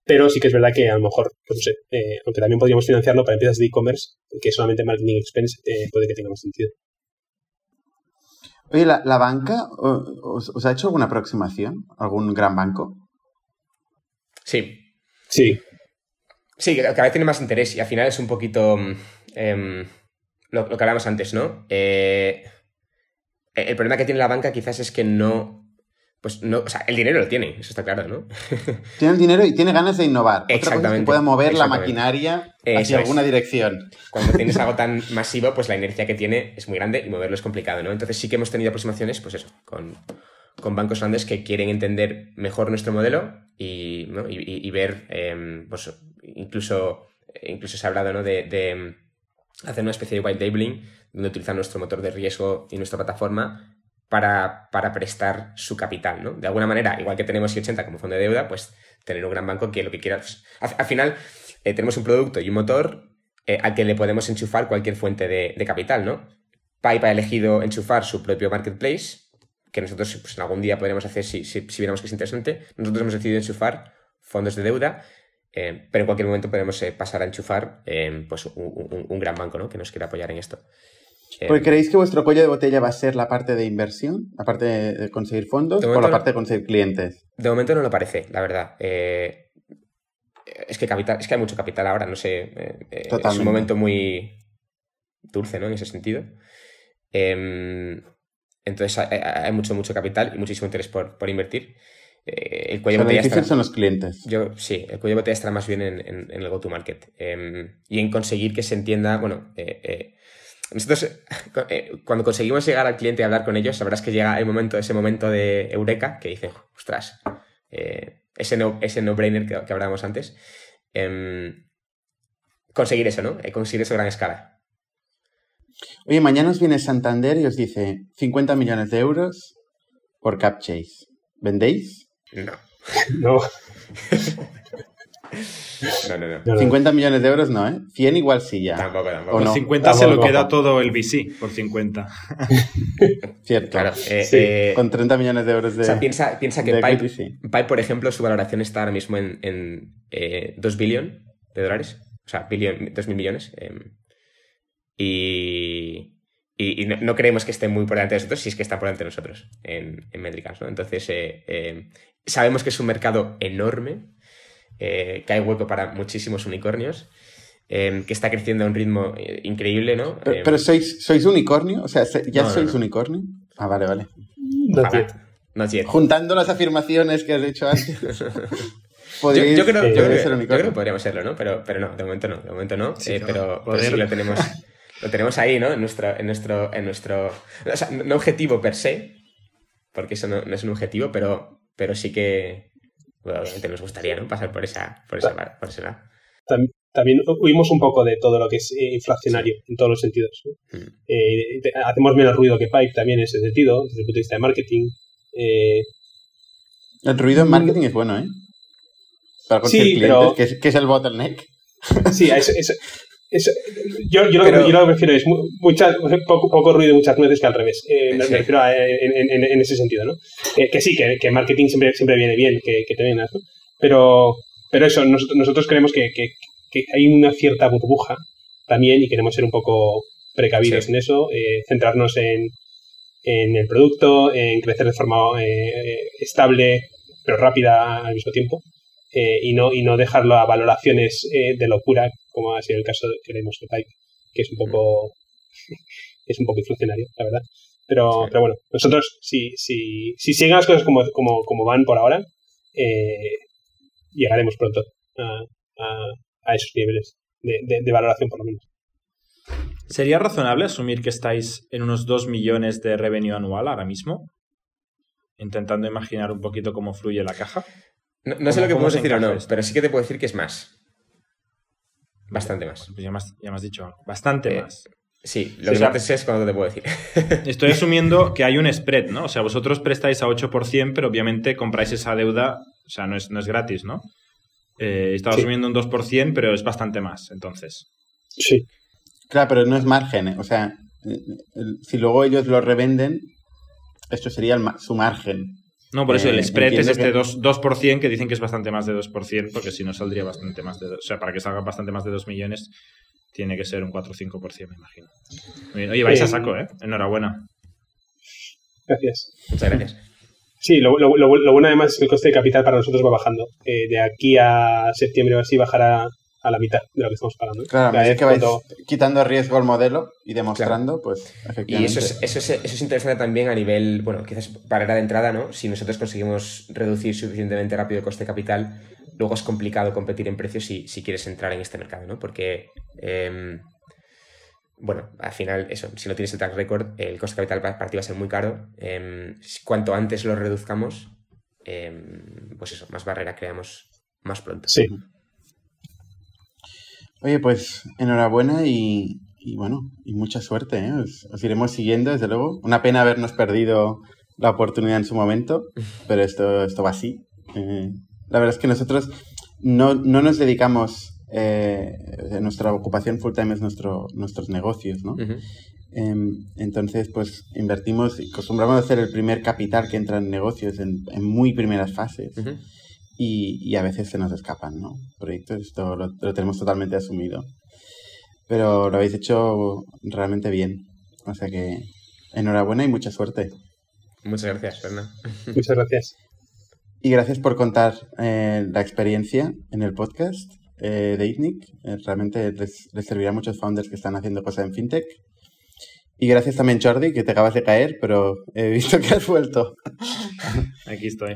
Pero sí que es verdad que a lo mejor, pues no sé, eh, aunque también podríamos financiarlo para empresas de e-commerce, que solamente marketing expense eh, puede que tenga más sentido. Oye, ¿la, banca os, ha hecho alguna aproximación? ¿Algún gran banco? Sí. Sí. Sí, cada vez tiene más interés y al final es un poquito mm, em, lo, que hablábamos antes, ¿no? Eh, el problema que tiene la banca quizás es que no pues no, o sea, el dinero lo tiene, eso está claro, ¿no? tiene el dinero y tiene ganas de innovar. Exactamente. que puede mover la maquinaria hacia alguna dirección. Cuando tienes algo tan masivo, pues la inercia que tiene es muy grande y moverlo es complicado, ¿no? Entonces sí que hemos tenido aproximaciones, pues eso, con, bancos grandes que quieren entender mejor nuestro modelo y, ver, em, pues incluso, incluso se ha hablado, ¿no? De, de hacer una especie de white labeling donde utilizar nuestro motor de riesgo y nuestra plataforma para, prestar su capital, ¿no? De alguna manera, igual que tenemos I80 como fondo de deuda, pues tener un gran banco que lo que quiera... Pues, al, final, eh, tenemos un producto y un motor eh, al que le podemos enchufar cualquier fuente de, capital, ¿no? Pipe ha elegido enchufar su propio marketplace, que nosotros pues, en algún día podríamos hacer si, si, viéramos que es interesante. Nosotros hemos decidido enchufar fondos de deuda, eh, pero en cualquier momento podemos pasar a enchufar pues, un, un, gran banco ¿no? que nos quiera apoyar en esto. Porque creéis que vuestro cuello de botella va a ser la parte de inversión, la parte de conseguir fondos o la parte de conseguir clientes. De momento no lo parece, la verdad. Eh, es que capital, es que hay mucho capital ahora, no sé. Eh, eh, es un momento muy dulce, ¿no? En ese sentido. Entonces hay, mucho, mucho capital y muchísimo interés por, invertir. el cuello de botella son los clientes. Yo, sí, el cuello botella estará más bien en, el go-to-market em, y en conseguir que se entienda, bueno, nosotros, eh, cuando conseguimos llegar al cliente y hablar con ellos, sabrás que llega el momento, ese momento de eureka que dicen, ostras, eh, ese no-brainer ese no que, que hablábamos antes. Em, conseguir eso, ¿no? Eh, conseguir eso a gran escala. Oye, mañana os viene Santander y os dice 50 millones de euros por CapChase. ¿Vendéis? No. No. No, no, no. 50 millones de euros no, ¿eh? 100 igual sí ya. Tampoco, tampoco. Por 50 se lo queda todo el VC, por 50. Cierto. Claro. Eh, eh, con 30 millones de euros de. O sea, piensa, piensa que Pipe, por ejemplo, su valoración está ahora mismo en, en eh, 2 billones de dólares. O sea, billion, 2 mil millones. Y. Y, no, creemos que esté muy por delante de nosotros, si es que está por delante de nosotros en, en métricas, ¿no? Entonces, eh, em, sabemos que es un mercado enorme, eh, que hay hueco para muchísimos unicornios, eh, que está creciendo a un ritmo eh, increíble, ¿no? Pero, sois, sois unicornio, o sea, ¿ya sois unicornio? Ah, vale, vale. No Juntando las afirmaciones que has hecho antes. yo, yo, creo, que podríamos serlo, ¿no? Pero, pero no, de momento no, de momento no. pero, sí lo tenemos, lo tenemos ahí, ¿no? En nuestro, en nuestro, en nuestro. O sea, no objetivo per se, porque eso no, no es un objetivo, pero, pero sí que, obviamente nos gustaría ¿no? pasar por esa, por esa, por ese lado. También, huimos un poco de todo lo que es eh, inflacionario en todos los sentidos. Mm. Eh, hacemos menos ruido que Pipe también en ese sentido, desde el punto de vista de marketing. Eh, el ruido en marketing es bueno, ¿eh? Para conseguir clientes, que, es, el bottleneck. Sí, eso, yo, yo, lo, yo, lo, que prefiero es poco, poco, ruido muchas veces que al revés. Eh, me, refiero a, en, en, ese sentido, ¿no? Eh, que sí, que, que, marketing siempre, siempre viene bien, que, que te vengas, ¿no? Pero, pero eso, nosotros, nosotros creemos que, que, hay una cierta burbuja también y queremos ser un poco precavidos en eso, eh, centrarnos en, en el producto, en crecer de forma estable pero rápida al mismo tiempo. Y, no, y no dejarlo a valoraciones de locura como ha sido el caso que de Pipe, que es un poco es un poco inflacionario, la verdad. Pero, pero bueno, nosotros, si, si, si siguen las cosas como, como, como van por ahora, eh, llegaremos pronto a, a, esos niveles de, de, valoración, por lo menos. ¿Sería razonable asumir que estáis en unos 2 millones de revenue anual ahora mismo? Intentando imaginar un poquito cómo fluye la caja. No, sé lo que podemos decir o no, pero sí que te puedo decir que es más. Bastante más. Pues ya me has, ya me has dicho algo. Bastante Eh, más. Sí, lo Sí, que o no te sé es cuando te puedo decir. Estoy asumiendo que hay un spread, ¿no? O sea, vosotros prestáis a 8%, pero obviamente compráis esa deuda, o sea, no es, no es gratis, ¿no? Eh, estaba Sí. asumiendo un 2%, pero es bastante más, entonces. Sí. Claro, pero no es margen, ¿eh? o sea, si luego ellos lo revenden, esto sería el ma- su margen. No, por eso Eh, el spread es este que- 2%, 2% que dicen que es bastante más de 2%, porque si no saldría bastante más de... do- O sea, para que salga bastante más de 2 millones, tiene que ser un 4 o 5%, me imagino. Muy bien. Oye, vais a Eh, saco, ¿eh? Enhorabuena. Gracias. Muchas gracias. Sí, lo, lo- lo- lo bueno además es que el coste de capital para nosotros va bajando. Eh, de aquí a septiembre o así bajará a la mitad de lo que estamos pagando. Claro, a Cada medida vez que vais cuando- quitando riesgo al modelo y demostrando, pues Y eso es, eso, es, eso es interesante también a nivel, bueno, quizás barrera de entrada, ¿no? Si nosotros conseguimos reducir suficientemente rápido el coste de capital, luego es complicado competir en precios si, si quieres entrar en este mercado, ¿no? Porque, em, bueno, al final, eso, si no tienes el track record, el coste de capital pa- para ti va a ser muy caro. Em, cuanto antes lo reduzcamos, em, pues eso, más barrera creamos más pronto. Sí. Oye, pues enhorabuena y, y bueno, y mucha suerte. ¿eh? Os, os iremos siguiendo, desde luego. Una pena habernos perdido la oportunidad en su momento, pero esto, esto va así. Eh, la verdad es que nosotros no, no nos dedicamos, eh, nuestra ocupación full time es nuestro, nuestros negocios, ¿no? Em, entonces, pues invertimos y acostumbramos a hacer el primer capital que entra en negocios en, en muy primeras fases. Y, y a veces se nos escapan, ¿no? Proyectos, esto lo, lo tenemos totalmente asumido. Pero lo habéis hecho realmente bien. O sea que enhorabuena y mucha suerte. Muchas gracias, Fernando. Muchas gracias. Y gracias por contar eh, la experiencia en el podcast eh, de ITNIC. Eh, realmente les, les servirá a muchos founders que están haciendo cosas en FinTech. Y gracias también, Jordi, que te acabas de caer, pero he visto que has vuelto. Aquí estoy.